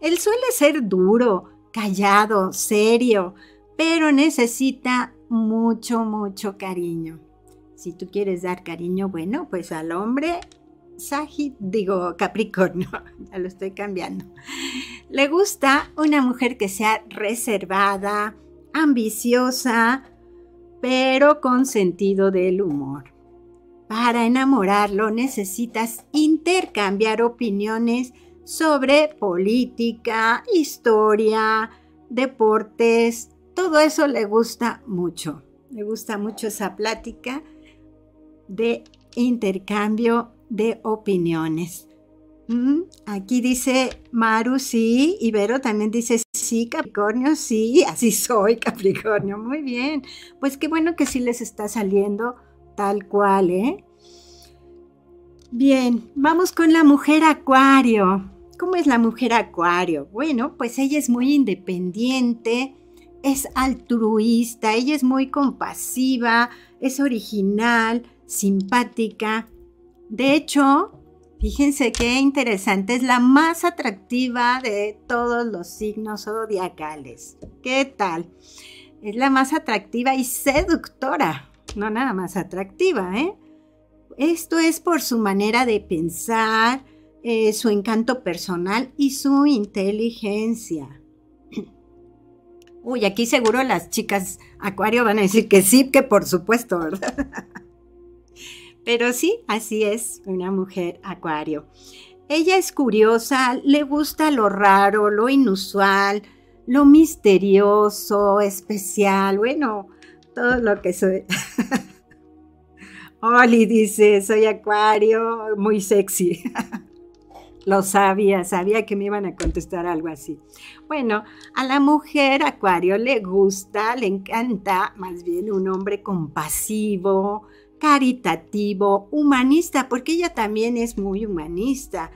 Él suele ser duro, callado, serio, pero necesita mucho, mucho cariño. Si tú quieres dar cariño, bueno, pues al hombre, Sagit, digo Capricornio, ya lo estoy cambiando. Le gusta una mujer que sea reservada, ambiciosa, pero con sentido del humor. Para enamorarlo necesitas intercambiar opiniones sobre política, historia, deportes, todo eso le gusta mucho. Le gusta mucho esa plática de intercambio de opiniones. Mm, aquí dice Maru, sí, Ibero también dice sí, Capricornio, sí, así soy, Capricornio, muy bien. Pues qué bueno que sí les está saliendo Tal cual, ¿eh? Bien, vamos con la mujer acuario. ¿Cómo es la mujer acuario? Bueno, pues ella es muy independiente, es altruista, ella es muy compasiva, es original, simpática. De hecho, fíjense qué interesante, es la más atractiva de todos los signos zodiacales. ¿Qué tal? Es la más atractiva y seductora no nada más atractiva, ¿eh? Esto es por su manera de pensar, eh, su encanto personal y su inteligencia. Uy, aquí seguro las chicas acuario van a decir que sí, que por supuesto, ¿verdad? Pero sí, así es una mujer acuario. Ella es curiosa, le gusta lo raro, lo inusual, lo misterioso, especial, bueno, todo lo que soy. Oli dice, soy acuario, muy sexy. Lo sabía, sabía que me iban a contestar algo así. Bueno, a la mujer acuario le gusta, le encanta más bien un hombre compasivo, caritativo, humanista, porque ella también es muy humanista.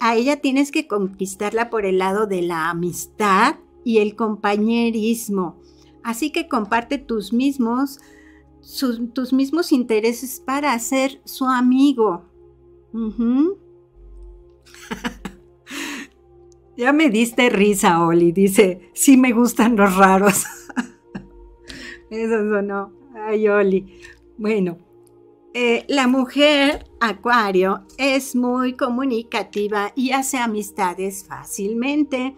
A, ella tienes que conquistarla por el lado de la amistad y el compañerismo. Así que comparte tus mismos, tus mismos intereses para ser su amigo. ya me diste risa, Oli. Dice, sí me gustan los raros. Eso sonó. Ay, Oli. Bueno, eh, la mujer acuario es muy comunicativa y hace amistades fácilmente.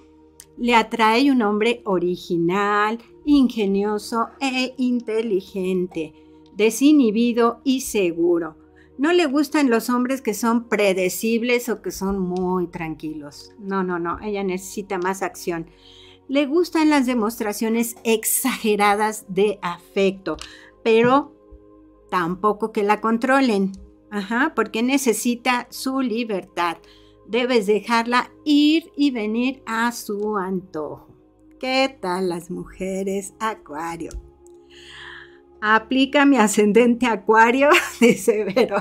Le atrae un hombre original, ingenioso e inteligente, desinhibido y seguro. No le gustan los hombres que son predecibles o que son muy tranquilos. No, no, no, ella necesita más acción. Le gustan las demostraciones exageradas de afecto, pero tampoco que la controlen. Ajá, porque necesita su libertad. Debes dejarla ir y venir a su antojo. ¿Qué tal las mujeres acuario? ¿Aplica mi ascendente acuario? Dice Vero.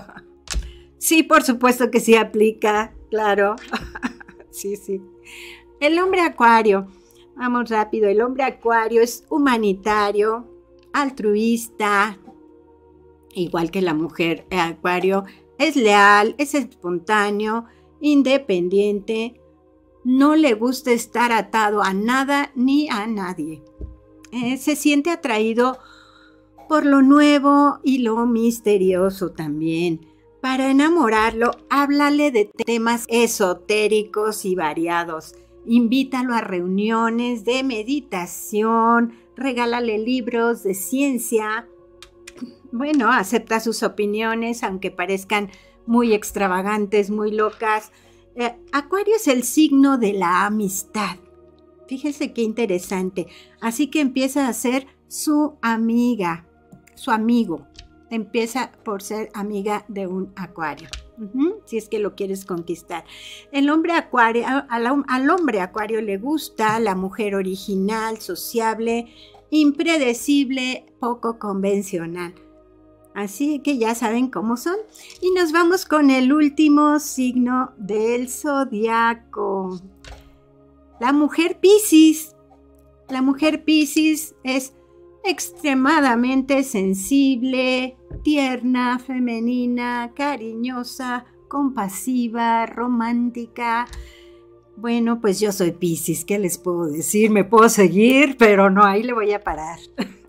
Sí, por supuesto que sí aplica, claro. sí, sí. El hombre acuario, vamos rápido, el hombre acuario es humanitario, altruista, igual que la mujer acuario, es leal, es espontáneo, independiente, no le gusta estar atado a nada ni a nadie. Eh, se siente atraído por lo nuevo y lo misterioso también. Para enamorarlo, háblale de temas esotéricos y variados. Invítalo a reuniones de meditación, regálale libros de ciencia. Bueno, acepta sus opiniones, aunque parezcan muy extravagantes, muy locas. Eh, Acuario es el signo de la amistad. Fíjese qué interesante. Así que empieza a ser su amiga su amigo. Empieza por ser amiga de un acuario. si es que lo quieres conquistar. El hombre acuario, al, al hombre acuario le gusta la mujer original, sociable, impredecible, poco convencional. Así que ya saben cómo son. Y nos vamos con el último signo del zodiaco. La mujer Piscis. La mujer Piscis es extremadamente sensible, tierna, femenina, cariñosa, compasiva, romántica. Bueno, pues yo soy Piscis, ¿qué les puedo decir? Me puedo seguir, pero no, ahí le voy a parar.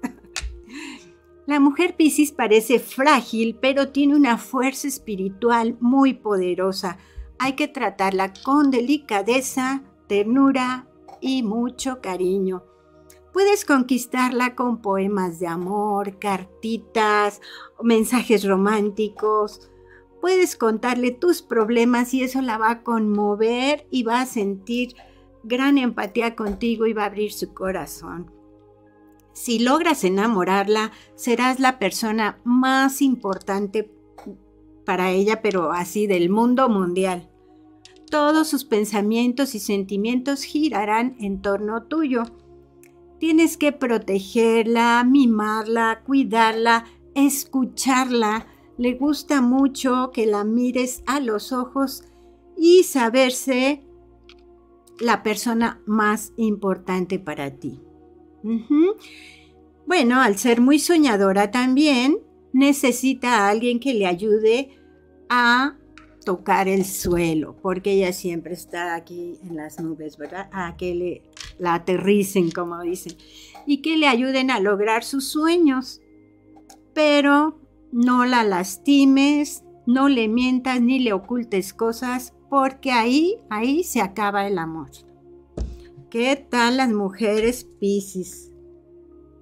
La mujer Piscis parece frágil, pero tiene una fuerza espiritual muy poderosa. Hay que tratarla con delicadeza, ternura y mucho cariño. Puedes conquistarla con poemas de amor, cartitas, mensajes románticos. Puedes contarle tus problemas y eso la va a conmover y va a sentir gran empatía contigo y va a abrir su corazón. Si logras enamorarla, serás la persona más importante para ella, pero así del mundo mundial. Todos sus pensamientos y sentimientos girarán en torno tuyo Tienes que protegerla, mimarla, cuidarla, escucharla. Le gusta mucho que la mires a los ojos y saberse la persona más importante para ti. Bueno, al ser muy soñadora también, necesita a alguien que le ayude a tocar el suelo, porque ella siempre está aquí en las nubes, ¿verdad? A que le la aterricen, como dicen, y que le ayuden a lograr sus sueños. Pero no la lastimes, no le mientas ni le ocultes cosas, porque ahí, ahí se acaba el amor. ¿Qué tal las mujeres Piscis?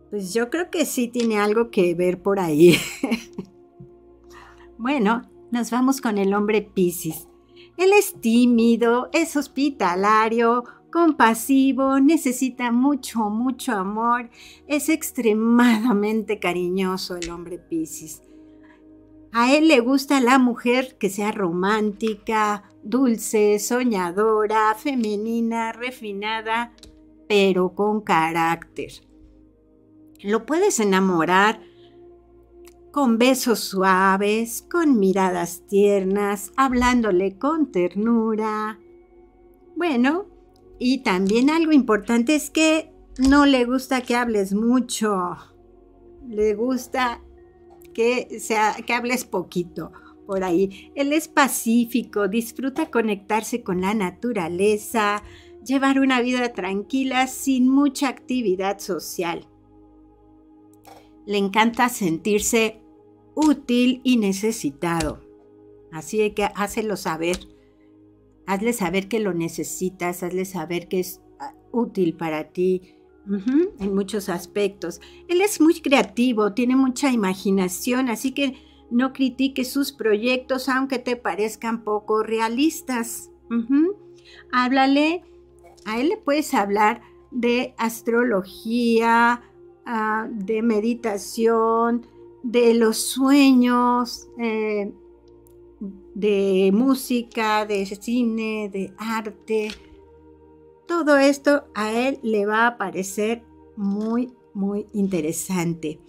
Pues yo creo que sí tiene algo que ver por ahí. bueno, nos vamos con el hombre Piscis. Él es tímido, es hospitalario, compasivo, necesita mucho, mucho amor, es extremadamente cariñoso el hombre Piscis. A él le gusta la mujer que sea romántica, dulce, soñadora, femenina, refinada, pero con carácter. Lo puedes enamorar con besos suaves, con miradas tiernas, hablándole con ternura. Bueno, y también algo importante es que no le gusta que hables mucho. Le gusta que, sea, que hables poquito por ahí. Él es pacífico, disfruta conectarse con la naturaleza, llevar una vida tranquila sin mucha actividad social. Le encanta sentirse útil y necesitado. Así que hácelo saber. Hazle saber que lo necesitas, hazle saber que es ah, útil para ti en muchos aspectos. Él es muy creativo, tiene mucha imaginación, así que no critiques sus proyectos aunque te parezcan poco realistas. Háblale, a él le puedes hablar de astrología, ah, de meditación, de los sueños, eh, de música, de cine, de arte. Todo esto a él le va a parecer muy, muy interesante.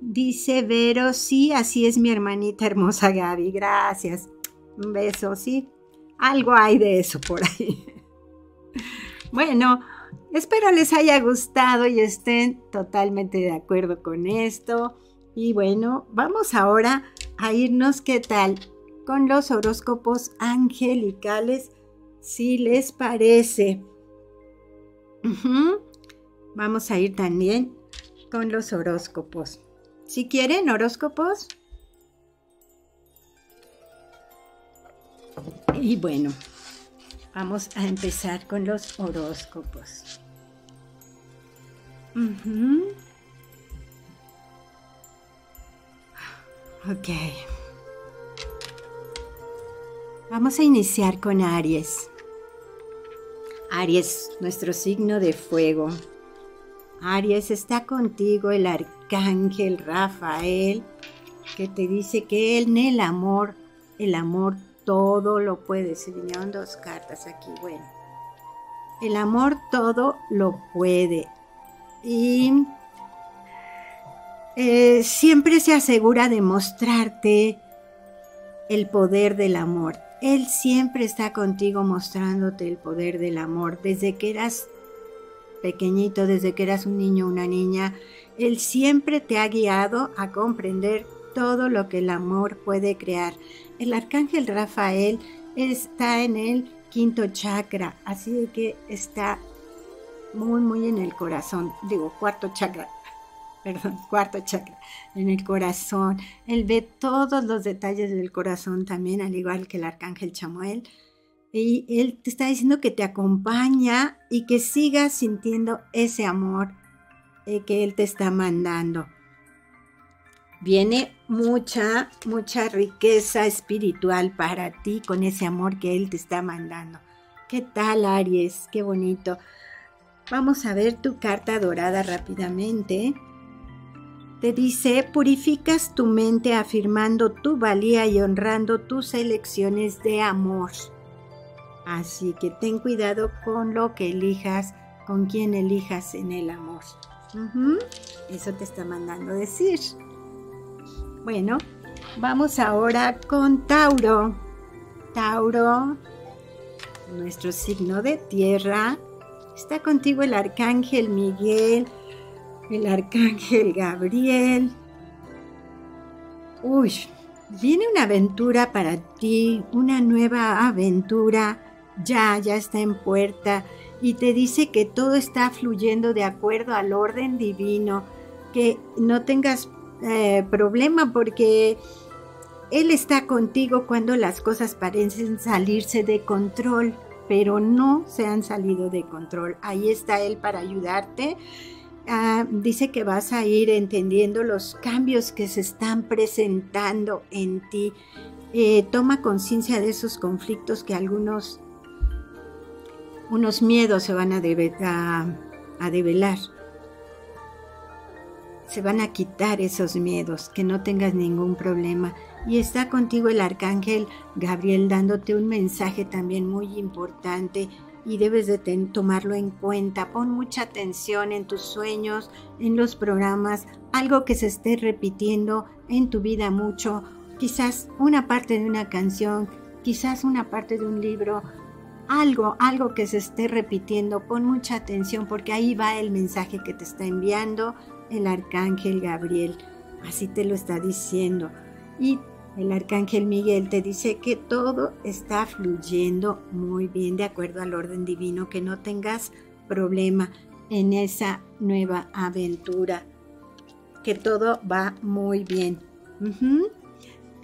Dice Vero, sí, así es mi hermanita hermosa Gaby, gracias. Un beso, sí. Algo hay de eso por ahí. Bueno, espero les haya gustado y estén totalmente de acuerdo con esto. Y bueno, vamos ahora a irnos, ¿qué tal? Con los horóscopos angelicales, si les parece. Vamos a ir también con los horóscopos. Si quieren horóscopos. Y bueno, vamos a empezar con los horóscopos. Ok. Vamos a iniciar con Aries. Aries, nuestro signo de fuego. Aries, está contigo el arcángel Rafael, que te dice que él en el amor, el amor todo lo puede. Se vinieron dos cartas aquí, bueno. El amor todo lo puede. Y eh, siempre se asegura de mostrarte el poder del amor. Él siempre está contigo mostrándote el poder del amor. Desde que eras pequeñito, desde que eras un niño una niña, Él siempre te ha guiado a comprender todo lo que el amor puede crear. El arcángel Rafael está en el quinto chakra, así que está muy, muy en el corazón, digo, cuarto chakra, perdón, cuarto chakra, en el corazón. Él ve todos los detalles del corazón también, al igual que el arcángel Chamuel. Y él te está diciendo que te acompaña y que sigas sintiendo ese amor eh, que él te está mandando. Viene mucha, mucha riqueza espiritual para ti con ese amor que él te está mandando. ¿Qué tal, Aries? Qué bonito. Vamos a ver tu carta dorada rápidamente. Te dice, purificas tu mente afirmando tu valía y honrando tus elecciones de amor. Así que ten cuidado con lo que elijas, con quien elijas en el amor. Eso te está mandando decir. Bueno, vamos ahora con Tauro. Tauro, nuestro signo de tierra. Está contigo el arcángel Miguel el arcángel Gabriel. Uy, viene una aventura para ti, una nueva aventura. Ya, ya está en puerta y te dice que todo está fluyendo de acuerdo al orden divino, que no tengas eh, problema porque Él está contigo cuando las cosas parecen salirse de control. pero no se han salido de control. Ahí está Él para ayudarte. Ah, dice que vas a ir entendiendo los cambios que se están presentando en ti. Eh, toma conciencia de esos conflictos que algunos unos miedos se van a, a develar. Se van a quitar esos miedos, que no tengas ningún problema. Y está contigo el arcángel Gabriel dándote un mensaje también muy importante y debes de tomarlo en cuenta. Pon mucha atención en tus sueños, en los programas, algo que se esté repitiendo en tu vida mucho, quizás una parte de una canción, quizás una parte de un libro, algo, algo que se esté repitiendo. Pon mucha atención porque ahí va el mensaje que te está enviando el arcángel Gabriel. Así te lo está diciendo. Y el arcángel Miguel te dice que todo está fluyendo muy bien de acuerdo al orden divino, que no tengas problema en esa nueva aventura, que todo va muy bien.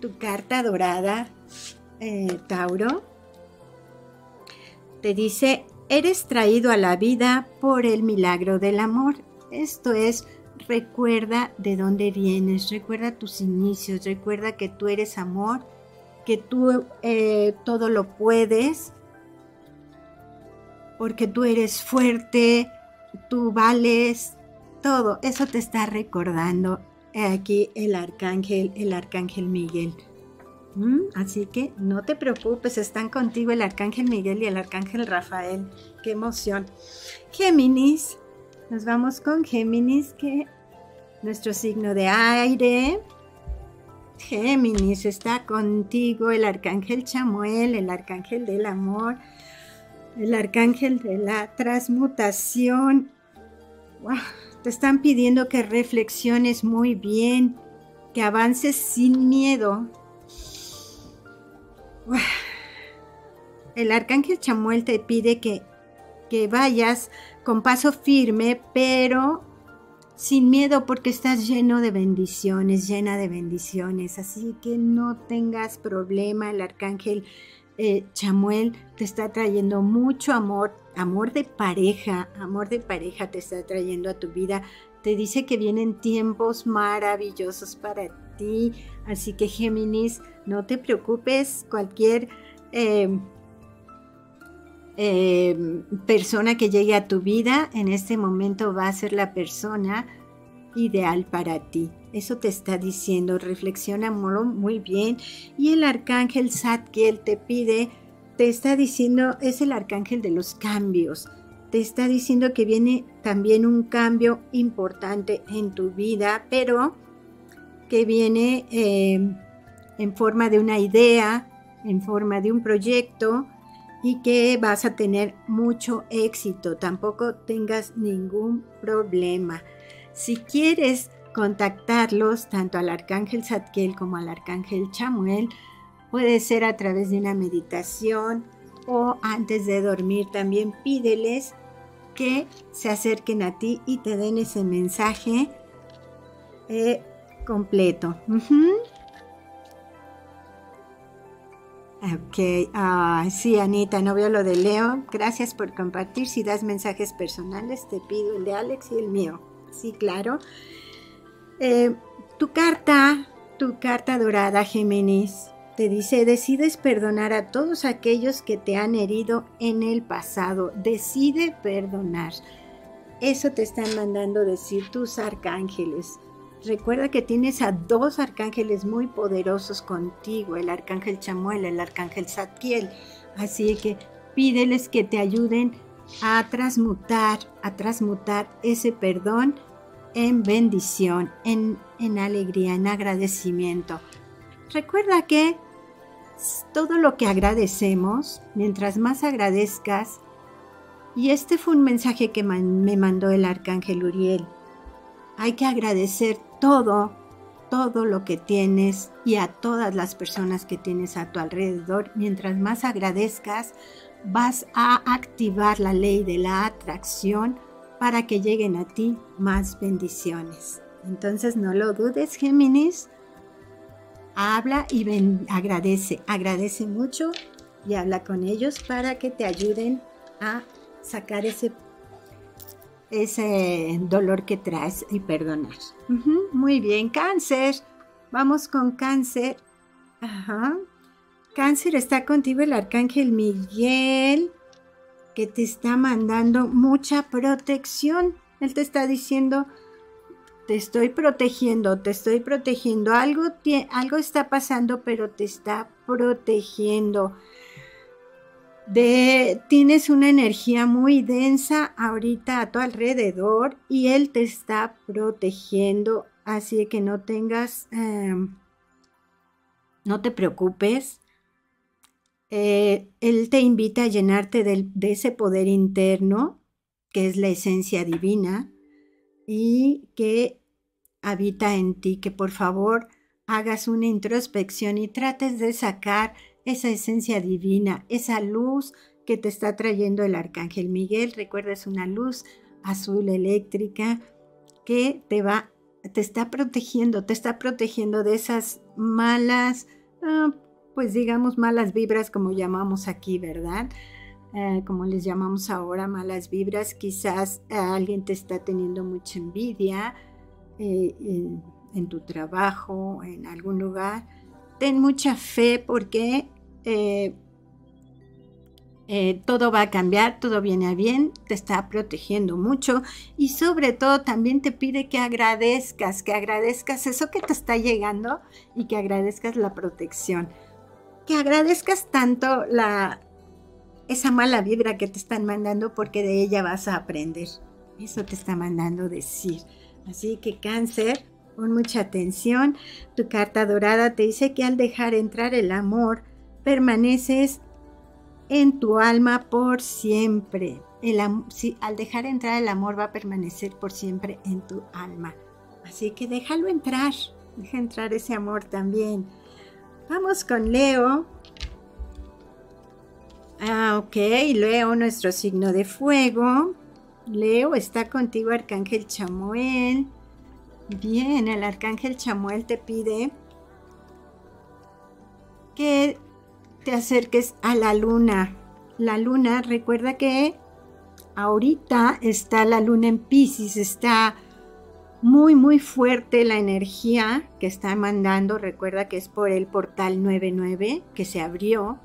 Tu carta dorada, eh, Tauro, te dice, eres traído a la vida por el milagro del amor. Esto es recuerda de dónde vienes, recuerda tus inicios, recuerda que tú eres amor, que tú eh, todo lo puedes, porque tú eres fuerte, tú vales, todo. Eso te está recordando aquí el arcángel, el arcángel Miguel. ¿Mm? Así que no te preocupes, están contigo el arcángel Miguel y el arcángel Rafael. Qué emoción. Géminis, nos vamos con Géminis, que nuestro signo de aire. Géminis está contigo, el arcángel Chamuel, el arcángel del amor, el arcángel de la transmutación. te están pidiendo que reflexiones muy bien, que avances sin miedo. El arcángel Chamuel te pide que, que vayas con paso firme, pero sin miedo porque estás lleno de bendiciones, llena de bendiciones. Así que no tengas problema, el arcángel eh, Chamuel te está trayendo mucho amor, amor de pareja, amor de pareja te está trayendo a tu vida. Te dice que vienen tiempos maravillosos para Así que Géminis, no te preocupes, cualquier... Eh, Em, persona que llegue a tu vida, en este momento va a ser la persona ideal para ti. Eso te está diciendo, reflexiona muy bien. Y el arcángel Zadkiel te pide, te está diciendo, es el arcángel de los cambios. Te está diciendo que viene también un cambio importante en tu vida, pero que viene em, en forma de una idea, en forma de un proyecto, y que vas a tener mucho éxito. Tampoco tengas ningún problema. Si quieres contactarlos, tanto al arcángel Zadkiel como al arcángel Chamuel, puede ser a través de una meditación o antes de dormir también pídeles que se acerquen a ti y te den ese mensaje eh, completo. Ok, ah, sí, Anita, no veo lo de Leo. Gracias por compartir. Si das mensajes personales, te pido el de Alex y el mío. Sí, claro. Eh, tu carta, tu carta dorada, Géminis, te dice, decides perdonar a todos aquellos que te han herido en el pasado. Decide perdonar. Eso te están mandando decir tus arcángeles. Recuerda que tienes a dos arcángeles muy poderosos contigo, el arcángel Chamuel, el arcángel Zadkiel. Así que pídeles que te ayuden a transmutar, a transmutar ese perdón en bendición, en, en alegría, en agradecimiento. Recuerda que todo lo que agradecemos, mientras más agradezcas, y este fue un mensaje que me mandó el arcángel Uriel, hay que agradecer todo, todo lo que tienes y a todas las personas que tienes a tu alrededor. Mientras más agradezcas, vas a activar la ley de la atracción para que lleguen a ti más bendiciones. Entonces no lo dudes, Géminis. Habla y agradece, agradece mucho y habla con ellos para que te ayuden a sacar ese, ese dolor que traes y perdonar. muy bien, cáncer. Vamos con cáncer. Ajá. Cáncer está contigo el arcángel Miguel que te está mandando mucha protección. Él te está diciendo, te estoy protegiendo, te estoy protegiendo. Algo, algo está pasando, pero te está protegiendo. De, tienes una energía muy densa ahorita a tu alrededor y él te está protegiendo. Así que no tengas, em, no te preocupes. Eh, él te invita a llenarte de ese poder interno, que es la esencia divina, y que habita en ti, que por favor hagas una introspección y trates de sacar esa esencia divina, esa luz que te está trayendo el arcángel Miguel. Recuerda, es una luz azul eléctrica que te va, te está protegiendo, te está protegiendo de esas malas, ah, pues digamos malas vibras como llamamos aquí, ¿verdad? Eh, como les llamamos ahora, malas vibras, quizás eh, alguien te está teniendo mucha envidia eh, en, tu trabajo, en algún lugar. Ten mucha fe porque todo va a cambiar, todo viene a bien, te está protegiendo mucho y sobre todo también te pide que agradezcas, que agradezcas eso que te está llegando y que agradezcas la protección, que agradezcas tanto la, esa mala vibra que te están mandando porque de ella vas a aprender. Eso te está mandando decir. Así que cáncer, con mucha atención. Tu carta dorada te dice que al dejar entrar el amor, permaneces en tu alma por siempre. El, al dejar entrar el amor va a permanecer por siempre en tu alma. Así que déjalo entrar, deja entrar ese amor también. Vamos con Leo. Ah, ok, Leo, nuestro signo de fuego. Leo, está contigo Arcángel Chamuel. Bien, el Arcángel Chamuel te pide que te acerques a la luna. La luna, recuerda que ahorita está la luna en Pisces, está muy, muy fuerte la energía que está mandando. Recuerda que es por el portal 99 que se abrió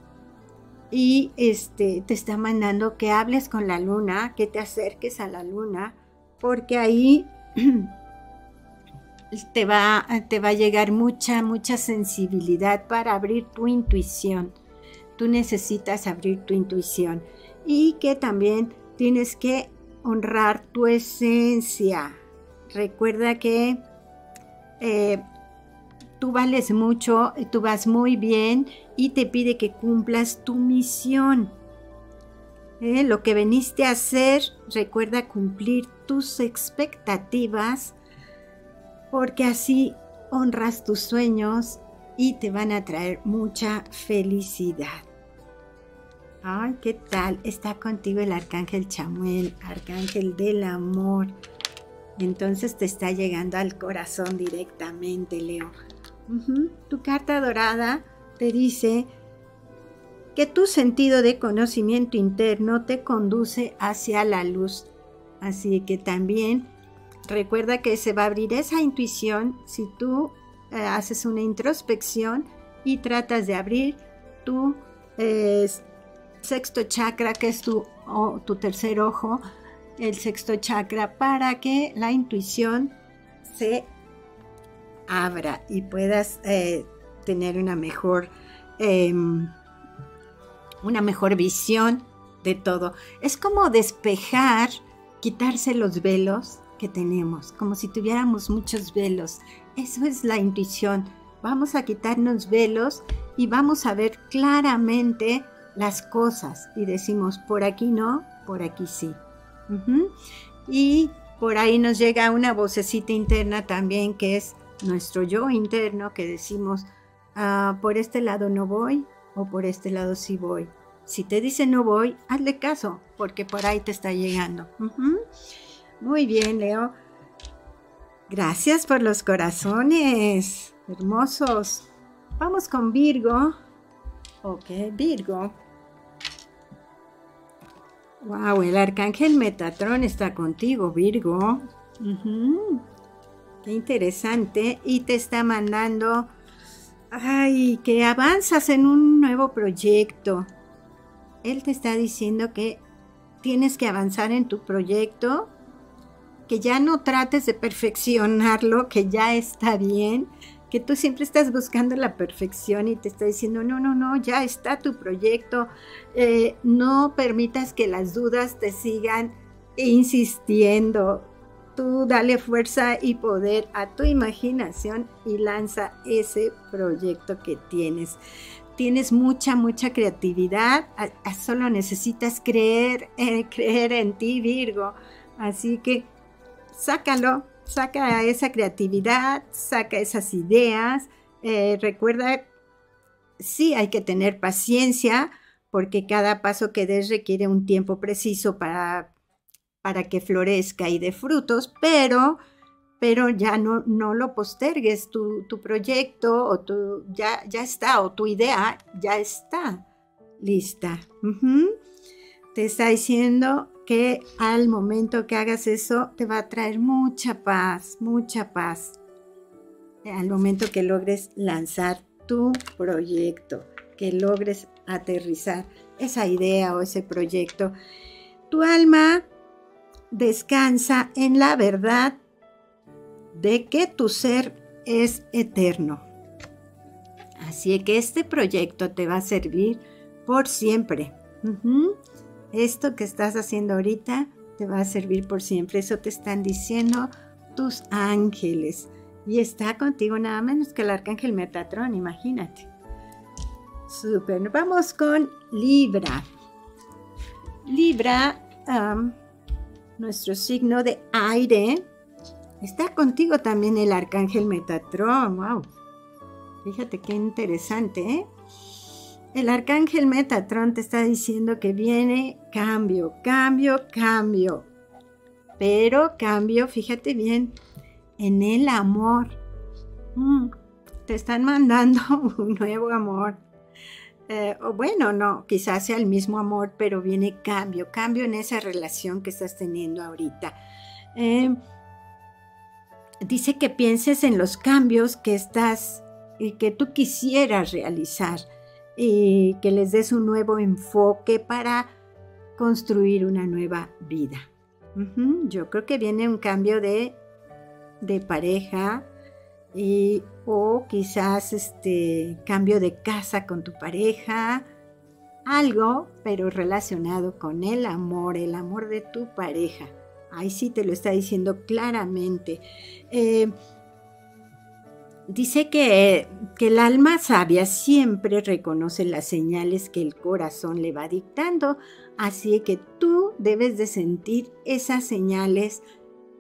y este, te está mandando que hables con la luna, que te acerques a la luna, porque ahí te va, te va a llegar mucha, mucha sensibilidad para abrir tu intuición. Tú necesitas abrir tu intuición y que también tienes que honrar tu esencia. Recuerda que eh, tú vales mucho, tú vas muy bien y te pide que cumplas tu misión. Eh, lo que veniste a hacer, recuerda cumplir tus expectativas porque así honras tus sueños y te van a traer mucha felicidad. Ay, ¿qué tal? Está contigo el arcángel Chamuel, arcángel del amor. Entonces te está llegando al corazón directamente, Leo. Tu carta dorada te dice que tu sentido de conocimiento interno te conduce hacia la luz. Así que también recuerda que se va a abrir esa intuición si tú eh, haces una introspección y tratas de abrir tu eh, sexto chakra, que es tu, tu tercer ojo, el sexto chakra, para que la intuición se abra y puedas eh, tener una mejor, em, una mejor visión de todo. Es como despejar, quitarse los velos que tenemos, como si tuviéramos muchos velos. Eso es la intuición. Vamos a quitarnos velos y vamos a ver claramente las cosas y decimos, por aquí no, por aquí sí. Y por ahí nos llega una vocecita interna también que es nuestro yo interno que decimos, ah, por este lado no voy o por este lado sí voy. Si te dice no voy, hazle caso, porque por ahí te está llegando. Muy bien, Leo. Gracias por los corazones hermosos. Vamos con Virgo. Ok, Virgo. Wow, el arcángel Metatrón está contigo, Virgo. Qué interesante. Y te está mandando, ay, que avanzas en un nuevo proyecto. Él te está diciendo que tienes que avanzar en tu proyecto, que ya no trates de perfeccionarlo, que ya está bien, que tú siempre estás buscando la perfección y te está diciendo, no, no, no, ya está tu proyecto, eh, no permitas que las dudas te sigan insistiendo. Tú dale fuerza y poder a tu imaginación y lanza ese proyecto que tienes. Tienes mucha, mucha creatividad, solo necesitas creer, eh, creer en ti, Virgo. Así que sácalo, saca esa creatividad, saca esas ideas. Eh, recuerda, sí hay que tener paciencia porque cada paso que des requiere un tiempo preciso para, para que florezca y dé frutos, pero, pero ya no, no lo postergues, tu, proyecto o tu, ya, ya está, o tu idea ya está lista. Te está diciendo que al momento que hagas eso te va a traer mucha paz, mucha paz. Al momento que logres lanzar tu proyecto, que logres aterrizar esa idea o ese proyecto, tu alma descansa en la verdad de que tu ser es eterno. Así que este proyecto te va a servir por siempre esto que estás haciendo ahorita te va a servir por siempre. Eso te están diciendo tus ángeles. Y está contigo nada menos que el arcángel Metatrón, imagínate. Súper. Vamos con Libra. Libra, nuestro signo de aire. Está contigo también el arcángel Metatrón. Wow. Fíjate qué interesante, ¿eh? El arcángel Metatron te está diciendo que viene cambio, cambio, cambio. Pero cambio, fíjate bien, en el amor. Mm, te están mandando un nuevo amor. Eh, o bueno, no, quizás sea el mismo amor, pero viene cambio, cambio en esa relación que estás teniendo ahorita. Em, dice que pienses en los cambios que estás y que tú quisieras realizar y que les des un nuevo enfoque para construir una nueva vida. Yo creo que viene un cambio de, pareja y, o quizás este cambio de casa con tu pareja, algo, pero relacionado con el amor, el amor de tu pareja. Ahí sí te lo está diciendo claramente. Eh, Dice que, el alma sabia siempre reconoce las señales que el corazón le va dictando, así que tú debes de sentir esas señales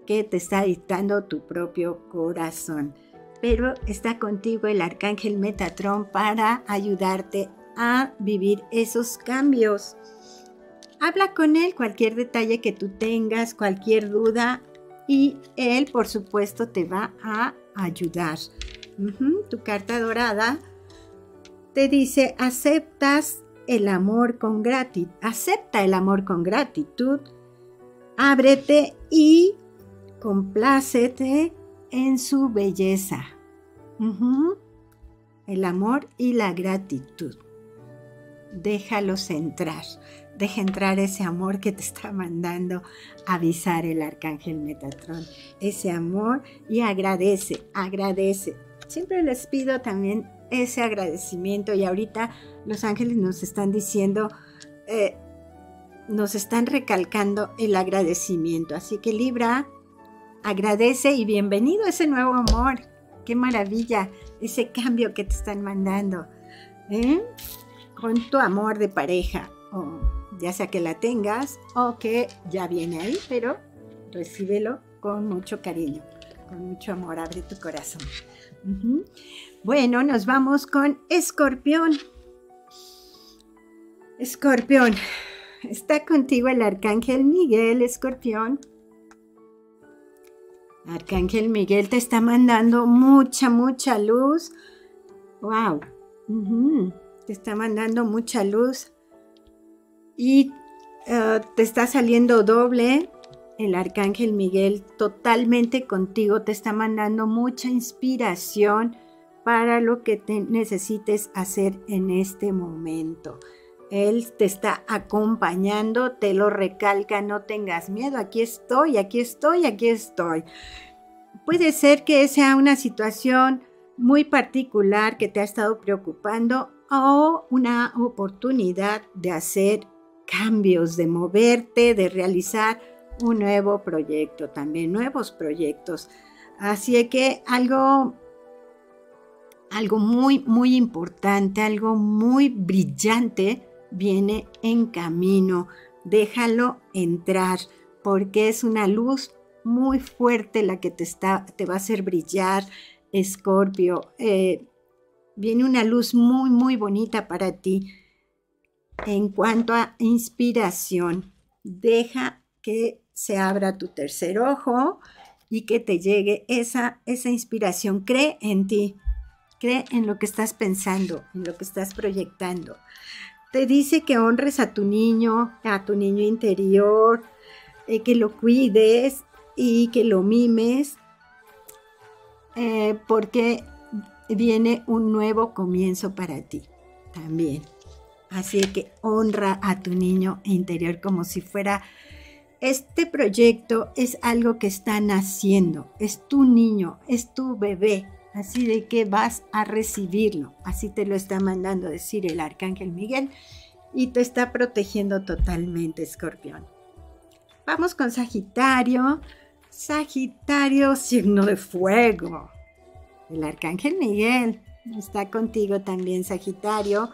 que te está dictando tu propio corazón. Pero está contigo el arcángel Metatrón para ayudarte a vivir esos cambios. Habla con él cualquier detalle que tú tengas, cualquier duda y él por supuesto te va a ayudar tu carta dorada te dice, aceptas el amor con gratitud, acepta el amor con gratitud, ábrete y complácete en su belleza. El amor y la gratitud. Déjalos entrar. Deja entrar ese amor que te está mandando avisar el arcángel Metatron. Ese amor y agradece, agradece siempre les pido también ese agradecimiento y ahorita los ángeles nos están diciendo, eh, nos están recalcando el agradecimiento. Así que Libra, agradece y bienvenido a ese nuevo amor. Qué maravilla ese cambio que te están mandando. ¿eh? Con tu amor de pareja, o ya sea que la tengas o que ya viene ahí, pero recíbelo con mucho cariño, con mucho amor. Abre tu corazón. Bueno, nos vamos con Escorpión. Escorpión, está contigo el Arcángel Miguel, Escorpión. Arcángel Miguel te está mandando mucha, mucha luz. ¡Wow! Te está mandando mucha luz. Y eh, te está saliendo doble. El arcángel Miguel totalmente contigo te está mandando mucha inspiración para lo que te necesites hacer en este momento. Él te está acompañando, te lo recalca, no tengas miedo, aquí estoy, aquí estoy, aquí estoy. Puede ser que sea una situación muy particular que te ha estado preocupando o una oportunidad de hacer cambios, de moverte, de realizar un nuevo proyecto, también nuevos proyectos. Así que algo algo muy muy importante, algo muy brillante viene en camino. Déjalo entrar porque es una luz muy fuerte la que te, está, te va a hacer brillar, Escorpio. Eh, viene una luz muy, muy bonita para ti. En cuanto a inspiración, deja que se abra tu tercer ojo y que te llegue esa, esa inspiración. Cree en ti, cree en lo que estás pensando, en lo que estás proyectando. Te dice que honres a tu niño, a tu niño interior, eh, que lo cuides y que lo mimes, eh, porque viene un nuevo comienzo para ti también. Así que honra a tu niño interior como si fuera... Este proyecto es algo que está naciendo, es tu niño, es tu bebé, así de que vas a recibirlo. Así te lo está mandando decir el arcángel Miguel y te está protegiendo totalmente, escorpión. Vamos con Sagitario. Sagitario, signo de fuego. El arcángel Miguel está contigo también, Sagitario.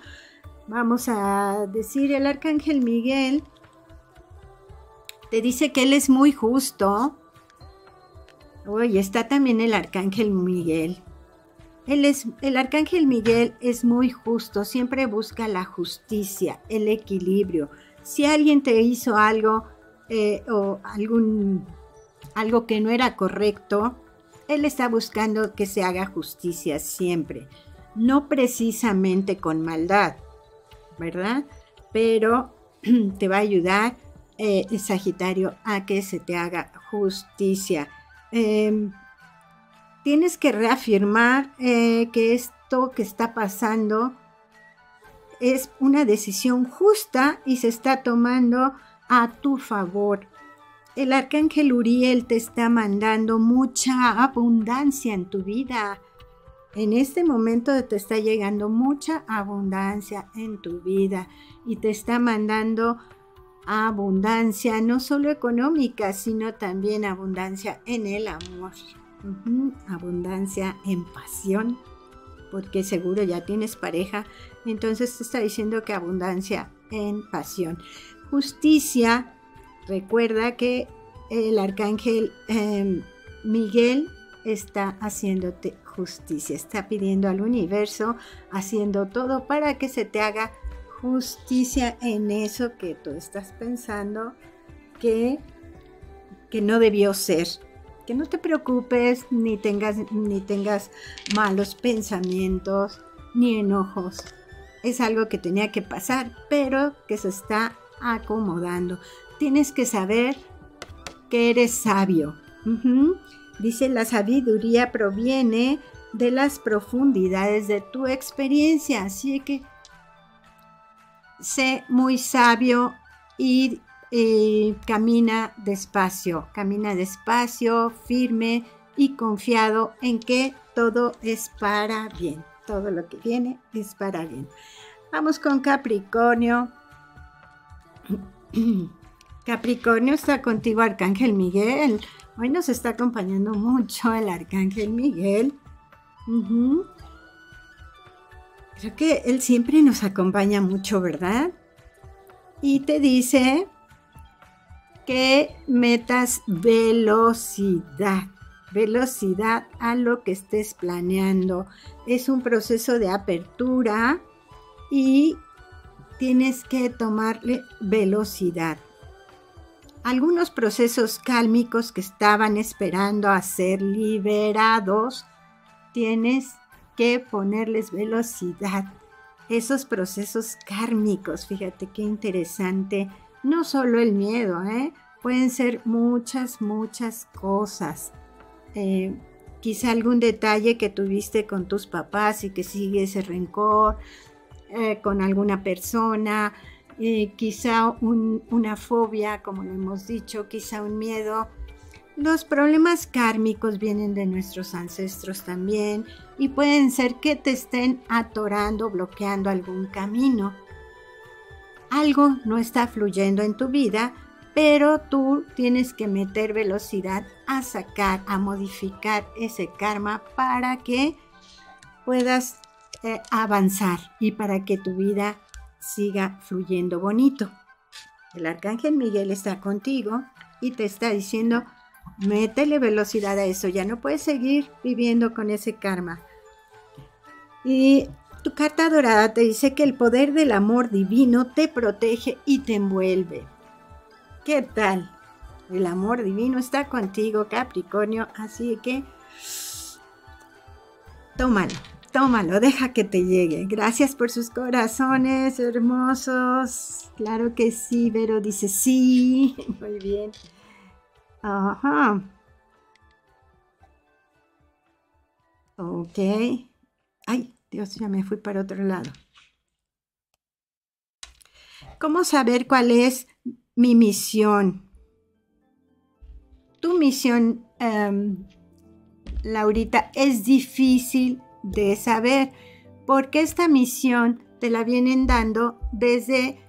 Vamos a decir, el arcángel Miguel te dice que él es muy justo. Uy, está también el arcángel Miguel. es, el arcángel Miguel es muy justo, siempre busca la justicia, el equilibrio. Si alguien te hizo algo eh, o algún algo que no era correcto, él está buscando que se haga justicia siempre, no precisamente con maldad, ¿verdad? Pero te va a ayudar, eh, Sagitario, a que se te haga justicia. Em, tienes que reafirmar eh, que esto que está pasando es una decisión justa y se está tomando a tu favor el arcángel Uriel te está mandando mucha abundancia en tu vida. En este momento te está llegando mucha abundancia en tu vida y te está mandando abundancia no solo económica, sino también abundancia en el amor. Abundancia en pasión, porque seguro ya tienes pareja. Entonces te está diciendo que abundancia en pasión. Justicia Recuerda que el arcángel em, Miguel está haciéndote justicia, está pidiendo al universo, haciendo todo para que se te haga justicia en eso que tú estás pensando que, que no debió ser. Que no te preocupes ni tengas, ni tengas malos pensamientos ni enojos. Es algo que tenía que pasar, pero que se está acomodando tienes que saber que eres sabio. Dice, la sabiduría proviene de las profundidades de tu experiencia. Así que sé muy sabio y camina despacio, camina despacio, firme y confiado en que todo es para bien. Todo lo que viene es para bien. Vamos con Capricornio. Capricornio está contigo Arcángel Miguel. Hoy nos está acompañando mucho el Arcángel Miguel. Creo que él siempre nos acompaña mucho, ¿verdad? Y te dice que metas velocidad, velocidad a lo que estés planeando. Es un proceso de apertura y tienes que tomarle velocidad algunos procesos cálmicos que estaban esperando a ser liberados, tienes que ponerles velocidad. Esos procesos kármicos, fíjate qué interesante, no solo el miedo, ¿eh? pueden ser muchas, muchas cosas. Eh, quizá algún detalle que tuviste con tus papás y que sigue ese rencor eh, con alguna persona, quizá una fobia, como lo hemos dicho, quizá un miedo. Los problemas kármicos vienen de nuestros ancestros también y pueden ser que te estén atorando, bloqueando algún camino. Algo no está fluyendo en tu vida pero tú tienes que meter velocidad a sacar, a modificar ese karma para que puedas eh, avanzar y para que tu vida siga fluyendo bonito. El arcángel Miguel está contigo y te está diciendo, métele velocidad a eso, ya no puedes seguir viviendo con ese karma. Y tu carta dorada te dice que el poder del amor divino te protege y te envuelve. ¿Qué tal? El amor divino está contigo, Capricornio, así que tómalo, tómalo, deja que te llegue. Gracias por sus corazones hermosos. Claro que sí, Vero dice sí. Muy bien. Ajá. Ok. Ay, Dios, ya me fui para otro lado. ¿Cómo saber cuál es mi misión. Tu misión, em, Laurita, es difícil de saber porque esta misión te la vienen dando desde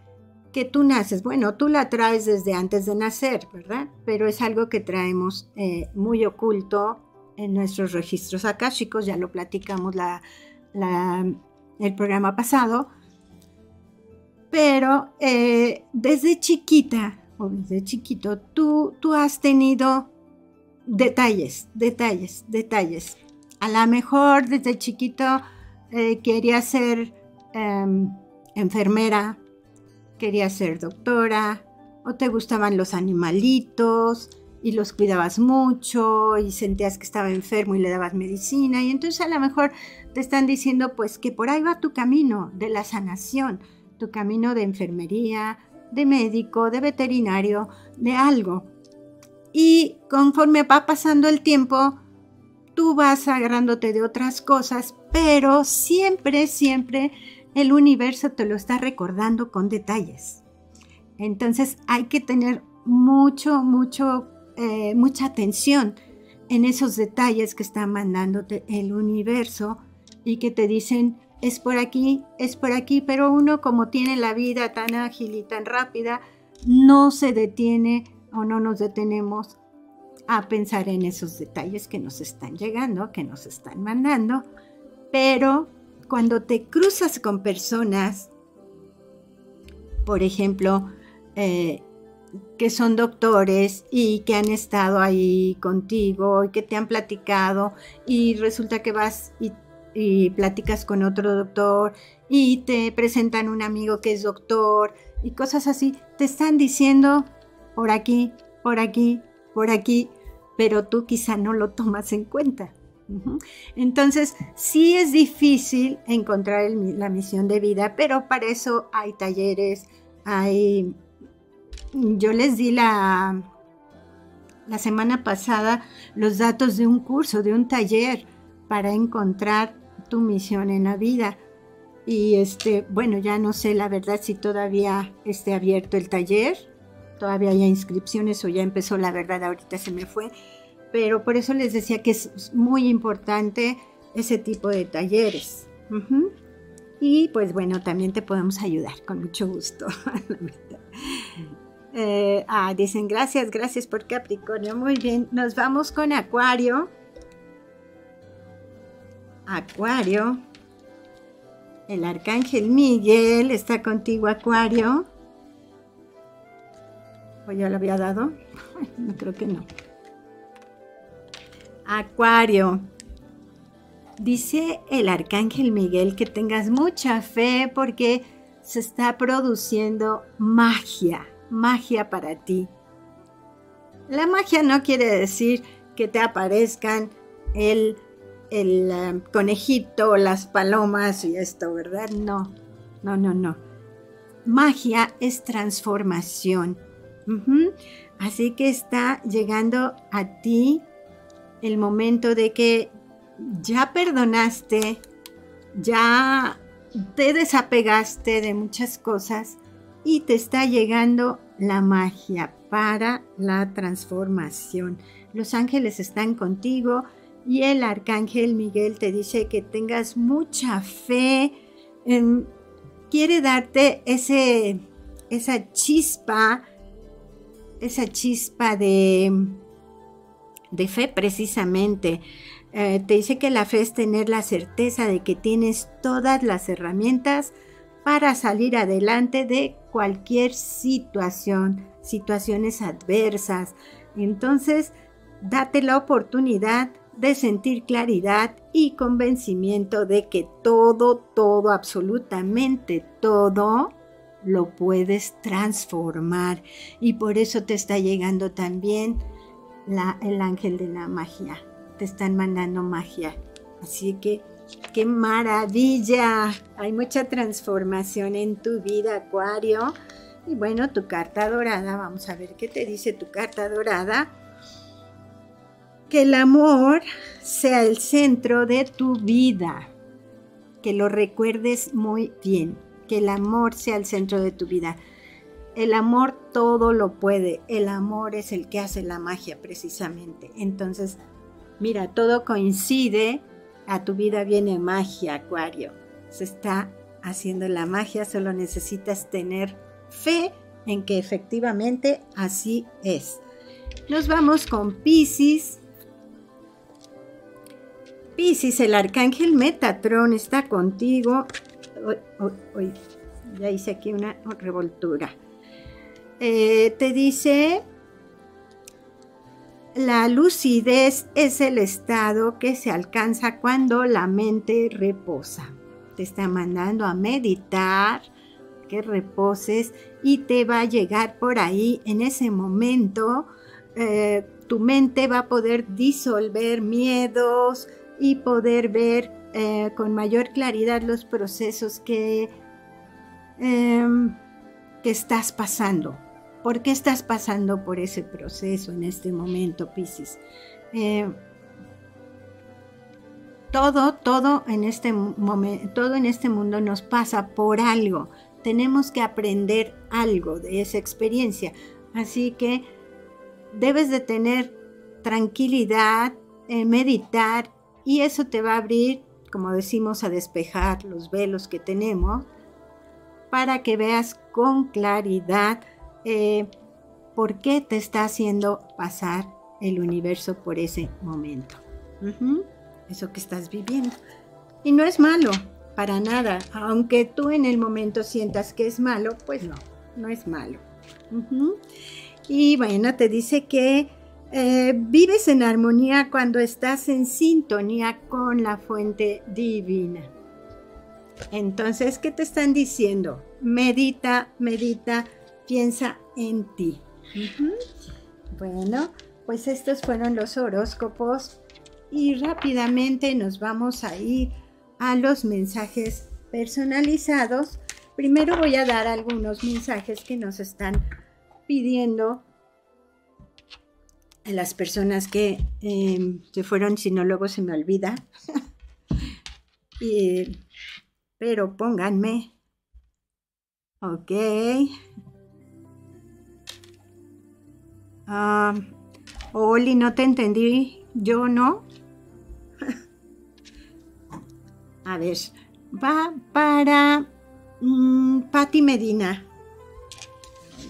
que tú naces. Bueno, tú la traes desde antes de nacer, ¿verdad? Pero es algo que traemos eh, muy oculto en nuestros registros akáshicos, ya lo platicamos la, el programa pasado pero eh, desde chiquita o desde chiquito, tú, tú has tenido detalles, detalles, detalles. A lo mejor desde chiquito eh, querías ser em, enfermera, querías ser doctora, o te gustaban los animalitos y los cuidabas mucho y sentías que estaba enfermo y le dabas medicina. Y entonces a lo mejor te están diciendo pues que por ahí va tu camino de la sanación tu camino de enfermería, de médico, de veterinario, de algo. Y conforme va pasando el tiempo, tú vas agarrándote de otras cosas, pero siempre, siempre el universo te lo está recordando con detalles. Entonces hay que tener mucho, mucho, eh, mucha atención en esos detalles que está mandándote el universo y que te dicen, es por aquí, es por aquí, pero uno como tiene la vida tan ágil y tan rápida, no se detiene o no nos detenemos a pensar en esos detalles que nos están llegando, que nos están mandando, pero cuando te cruzas con personas, por ejemplo, eh, que son doctores y que han estado ahí contigo y que te han platicado y resulta que vas y y platicas con otro doctor y te presentan un amigo que es doctor y cosas así, te están diciendo por aquí, por aquí, por aquí, pero tú quizá no lo tomas en cuenta. Entonces, sí es difícil encontrar la misión de vida, pero para eso hay talleres, hay... Yo les di la, la semana pasada los datos de un curso, de un taller para encontrar tu misión en la vida. Y este, bueno, ya no sé la verdad si todavía esté abierto el taller, todavía hay inscripciones o ya empezó, la verdad ahorita se me fue, pero por eso les decía que es muy importante ese tipo de talleres. Y pues bueno, también te podemos ayudar con mucho gusto. Eh, ah, dicen gracias, gracias por Capricornio. Muy bien, nos vamos con Acuario. Acuario. El arcángel Miguel está contigo, Acuario. ¿O ya lo había dado? No creo que no. Acuario. Dice el arcángel Miguel que tengas mucha fe porque se está produciendo magia, magia para ti. La magia no quiere decir que te aparezcan el el eh, conejito, las palomas y esto, ¿verdad? No, no, no, no. magia es transformación. Así que está llegando a ti el momento de que ya perdonaste, ya te desapegaste de muchas cosas y te está llegando la magia para la transformación. Los ángeles están contigo y el arcángel Miguel te dice que tengas mucha fe. quiere darte ese, esa chispa, esa chispa de, de fe precisamente. Eh, te dice que la fe es tener la certeza de que tienes todas las herramientas para salir adelante de cualquier situación, situaciones adversas. Entonces, date la oportunidad de sentir claridad y convencimiento de que todo, todo, absolutamente todo lo puedes transformar. Y por eso te está llegando también el ángel de la magia te están mandando magia. Así que, qué maravilla. Hay mucha transformación en tu vida, Acuario. Y bueno, tu carta dorada, vamos a ver qué te dice tu carta dorada. Que el amor sea el centro de tu vida. Que lo recuerdes muy bien. Que el amor sea el centro de tu vida. El amor todo lo puede. El amor es el que hace la magia precisamente. Entonces, Mira, todo coincide, a tu vida viene magia, Acuario. Se está haciendo la magia, solo necesitas tener fe en que efectivamente así es. Nos vamos con Pisces. Pisces, el arcángel Metatron está contigo. ya hice aquí una revoltura. Eh, te dice la lucidez es el estado que se alcanza cuando la mente reposa. Te está mandando a meditar, que reposes y te va a llegar por ahí en ese momento. Eh, tu mente va a poder disolver miedos y poder ver eh, con mayor claridad los procesos que, em, que estás pasando. ¿Por qué estás pasando por ese proceso en este momento, Pisces? Eh, todo, todo en este momento, todo en este mundo nos pasa por algo. Tenemos que aprender algo de esa experiencia. Así que debes de tener tranquilidad, eh, meditar y eso te va a abrir, como decimos, a despejar los velos que tenemos para que veas con claridad eh, por qué te está haciendo pasar el universo por ese momento. Eso que estás viviendo. Y no es malo, para nada. Aunque tú en el momento sientas que es malo, pues no, no es malo. Y bueno, te dice que eh, vives en armonía cuando estás en sintonía con la fuente divina. Entonces, ¿qué te están diciendo? Medita, medita, piensa en ti. Bueno, pues estos fueron los horóscopos y rápidamente nos vamos a ir a los mensajes personalizados. Primero voy a dar algunos mensajes que nos están pidiendo a las personas que em, se fueron, si no luego se me olvida. pero pónganme. Ok. Ah, Oli, no te entendí. Yo no. A ver, va para um, Patti Medina.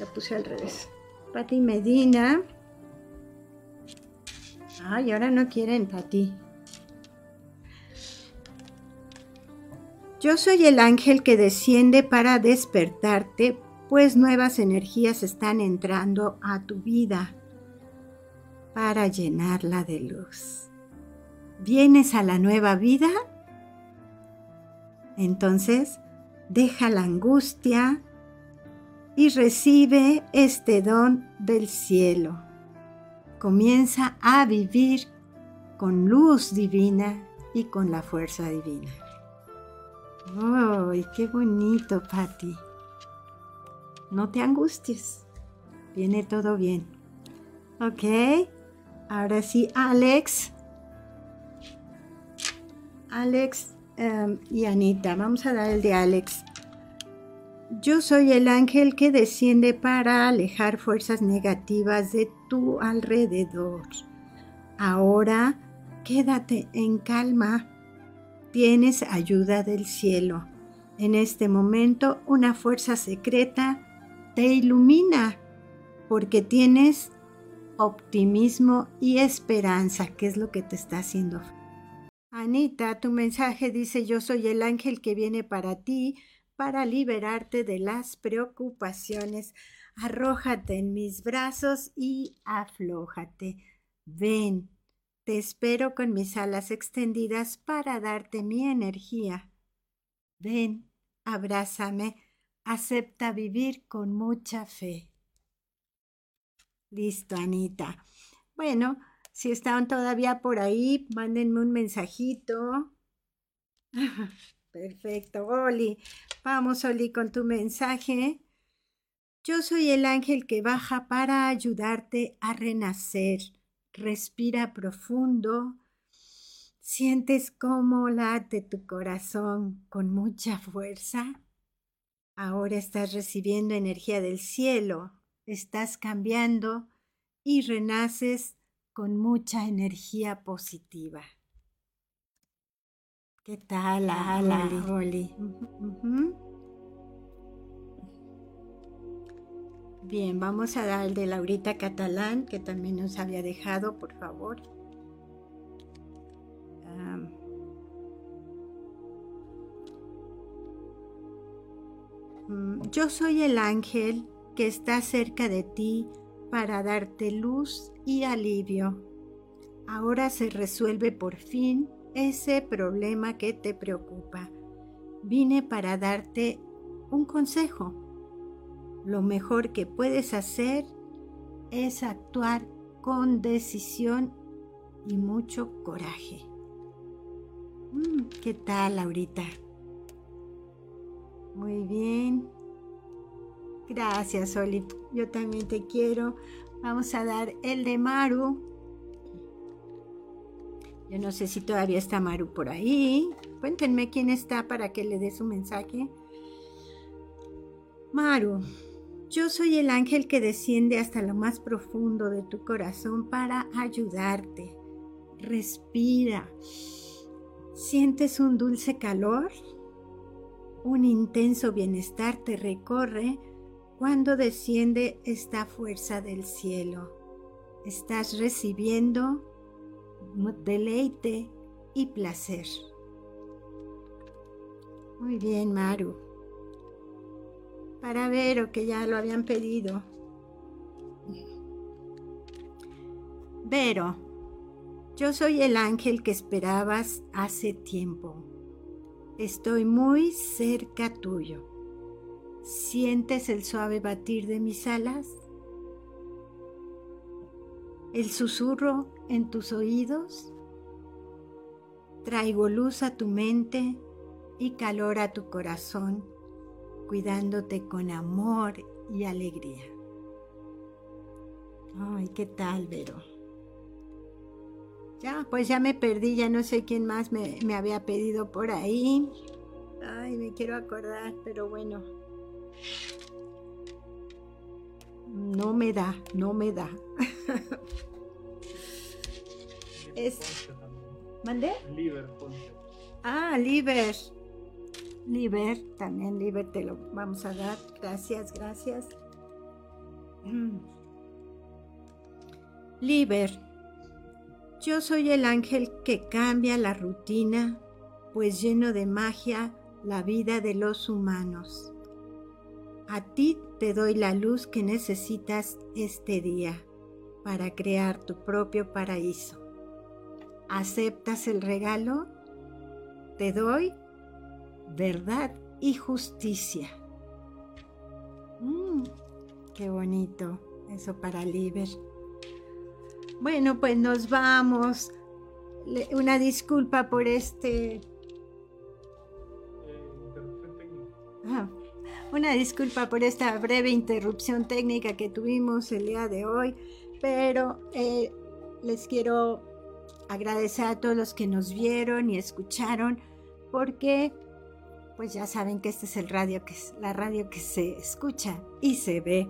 Lo puse al revés. Patti Medina. Ay, ahora no quieren Patti. Yo soy el ángel que desciende para despertarte pues nuevas energías están entrando a tu vida para llenarla de luz. ¿Vienes a la nueva vida? Entonces, deja la angustia y recibe este don del cielo. Comienza a vivir con luz divina y con la fuerza divina. ¡Ay, qué bonito, Patti! No te angusties. Viene todo bien. Ok. Ahora sí, Alex. Alex em, y Anita. Vamos a dar el de Alex. Yo soy el ángel que desciende para alejar fuerzas negativas de tu alrededor. Ahora quédate en calma. Tienes ayuda del cielo. En este momento una fuerza secreta te ilumina porque tienes optimismo y esperanza, que es lo que te está haciendo. Anita, tu mensaje dice yo soy el ángel que viene para ti para liberarte de las preocupaciones. Arrójate en mis brazos y aflójate. Ven, te espero con mis alas extendidas para darte mi energía. Ven, abrázame, acepta vivir con mucha fe. Listo, Anita. Bueno, si están todavía por ahí, mándenme un mensajito. Perfecto, Oli. Vamos, Oli, con tu mensaje. Yo soy el ángel que baja para ayudarte a renacer. Respira profundo. ¿Sientes cómo late tu corazón con mucha fuerza? Ahora estás recibiendo energía del cielo, estás cambiando y renaces con mucha energía positiva. ¿Qué tal, Ala, Oli? Bien, vamos a dar el de Laurita Catalán, que también nos había dejado, por favor. Yo soy el ángel que está cerca de ti para darte luz y alivio. Ahora se resuelve por fin ese problema que te preocupa. Vine para darte un consejo. Lo mejor que puedes hacer es actuar con decisión y mucho coraje. Mm, ¿Qué tal, Laurita? Muy bien. Gracias, Oli. Yo también te quiero. Vamos a dar el de Maru. Yo no sé si todavía está Maru por ahí. Cuéntenme quién está para que le dé su mensaje. Maru, yo soy el ángel que desciende hasta lo más profundo de tu corazón para ayudarte. Respira. ¿Sientes un dulce calor? Un intenso bienestar te recorre cuando desciende esta fuerza del cielo. Estás recibiendo deleite y placer. Muy bien, Maru. Para ver o que ya lo habían pedido. Vero, yo soy el ángel que esperabas hace tiempo. Estoy muy cerca tuyo. ¿Sientes el suave batir de mis alas? el susurro en tus oídos. Traigo luz a tu mente y calor a tu corazón, cuidándote con amor y alegría. Ay, ¿qué tal, Vero? Ya, pues ya me perdí, ya no sé quién más me, me había pedido por ahí. Ay, me quiero acordar, pero bueno. No me da, no me da. es... Ah, Liber. Liber, también Liber te lo vamos a dar. Gracias, gracias. Liber, yo soy el ángel que cambia la rutina, pues lleno de magia la vida de los humanos. A ti te doy la luz que necesitas este día para crear tu propio paraíso. ¿Aceptas el regalo? Te doy verdad y justicia. Mm, qué bonito eso para Liber. Bueno, pues nos vamos. Una disculpa por este... Ah, Una disculpa por esta breve interrupción técnica que tuvimos el día de hoy, pero eh, les quiero agradecer a todos los que nos vieron y escucharon, porque pues ya saben que este es el radio que es la radio que se escucha y se ve.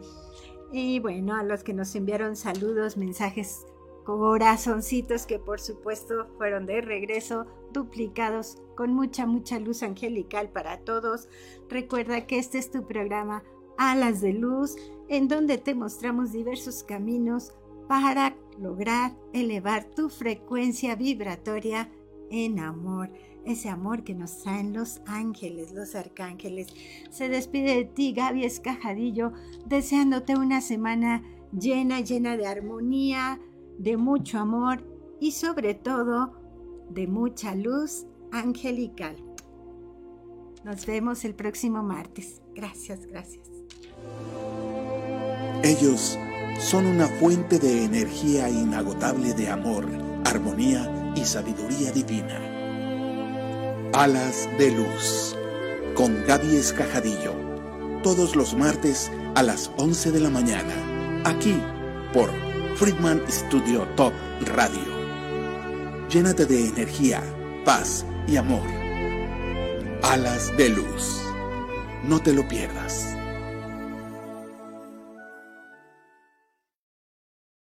Y bueno, a los que nos enviaron saludos, mensajes, corazoncitos que por supuesto fueron de regreso, duplicados con mucha, mucha luz angelical para todos. Recuerda que este es tu programa Alas de Luz, en donde te mostramos diversos caminos para lograr elevar tu frecuencia vibratoria en amor ese amor que nos traen los ángeles, los arcángeles. Se despide de ti, Gaby Escajadillo, deseándote una semana llena, llena de armonía, de mucho amor y sobre todo de mucha luz angelical. Nos vemos el próximo martes. Gracias, gracias. Ellos son una fuente de energía inagotable de amor, armonía y sabiduría divina. Alas de Luz, con Gaby Escajadillo, todos los martes a las 11 de la mañana, aquí por Friedman Studio Top Radio. Llénate de energía, paz y amor. Alas de Luz. No te lo pierdas.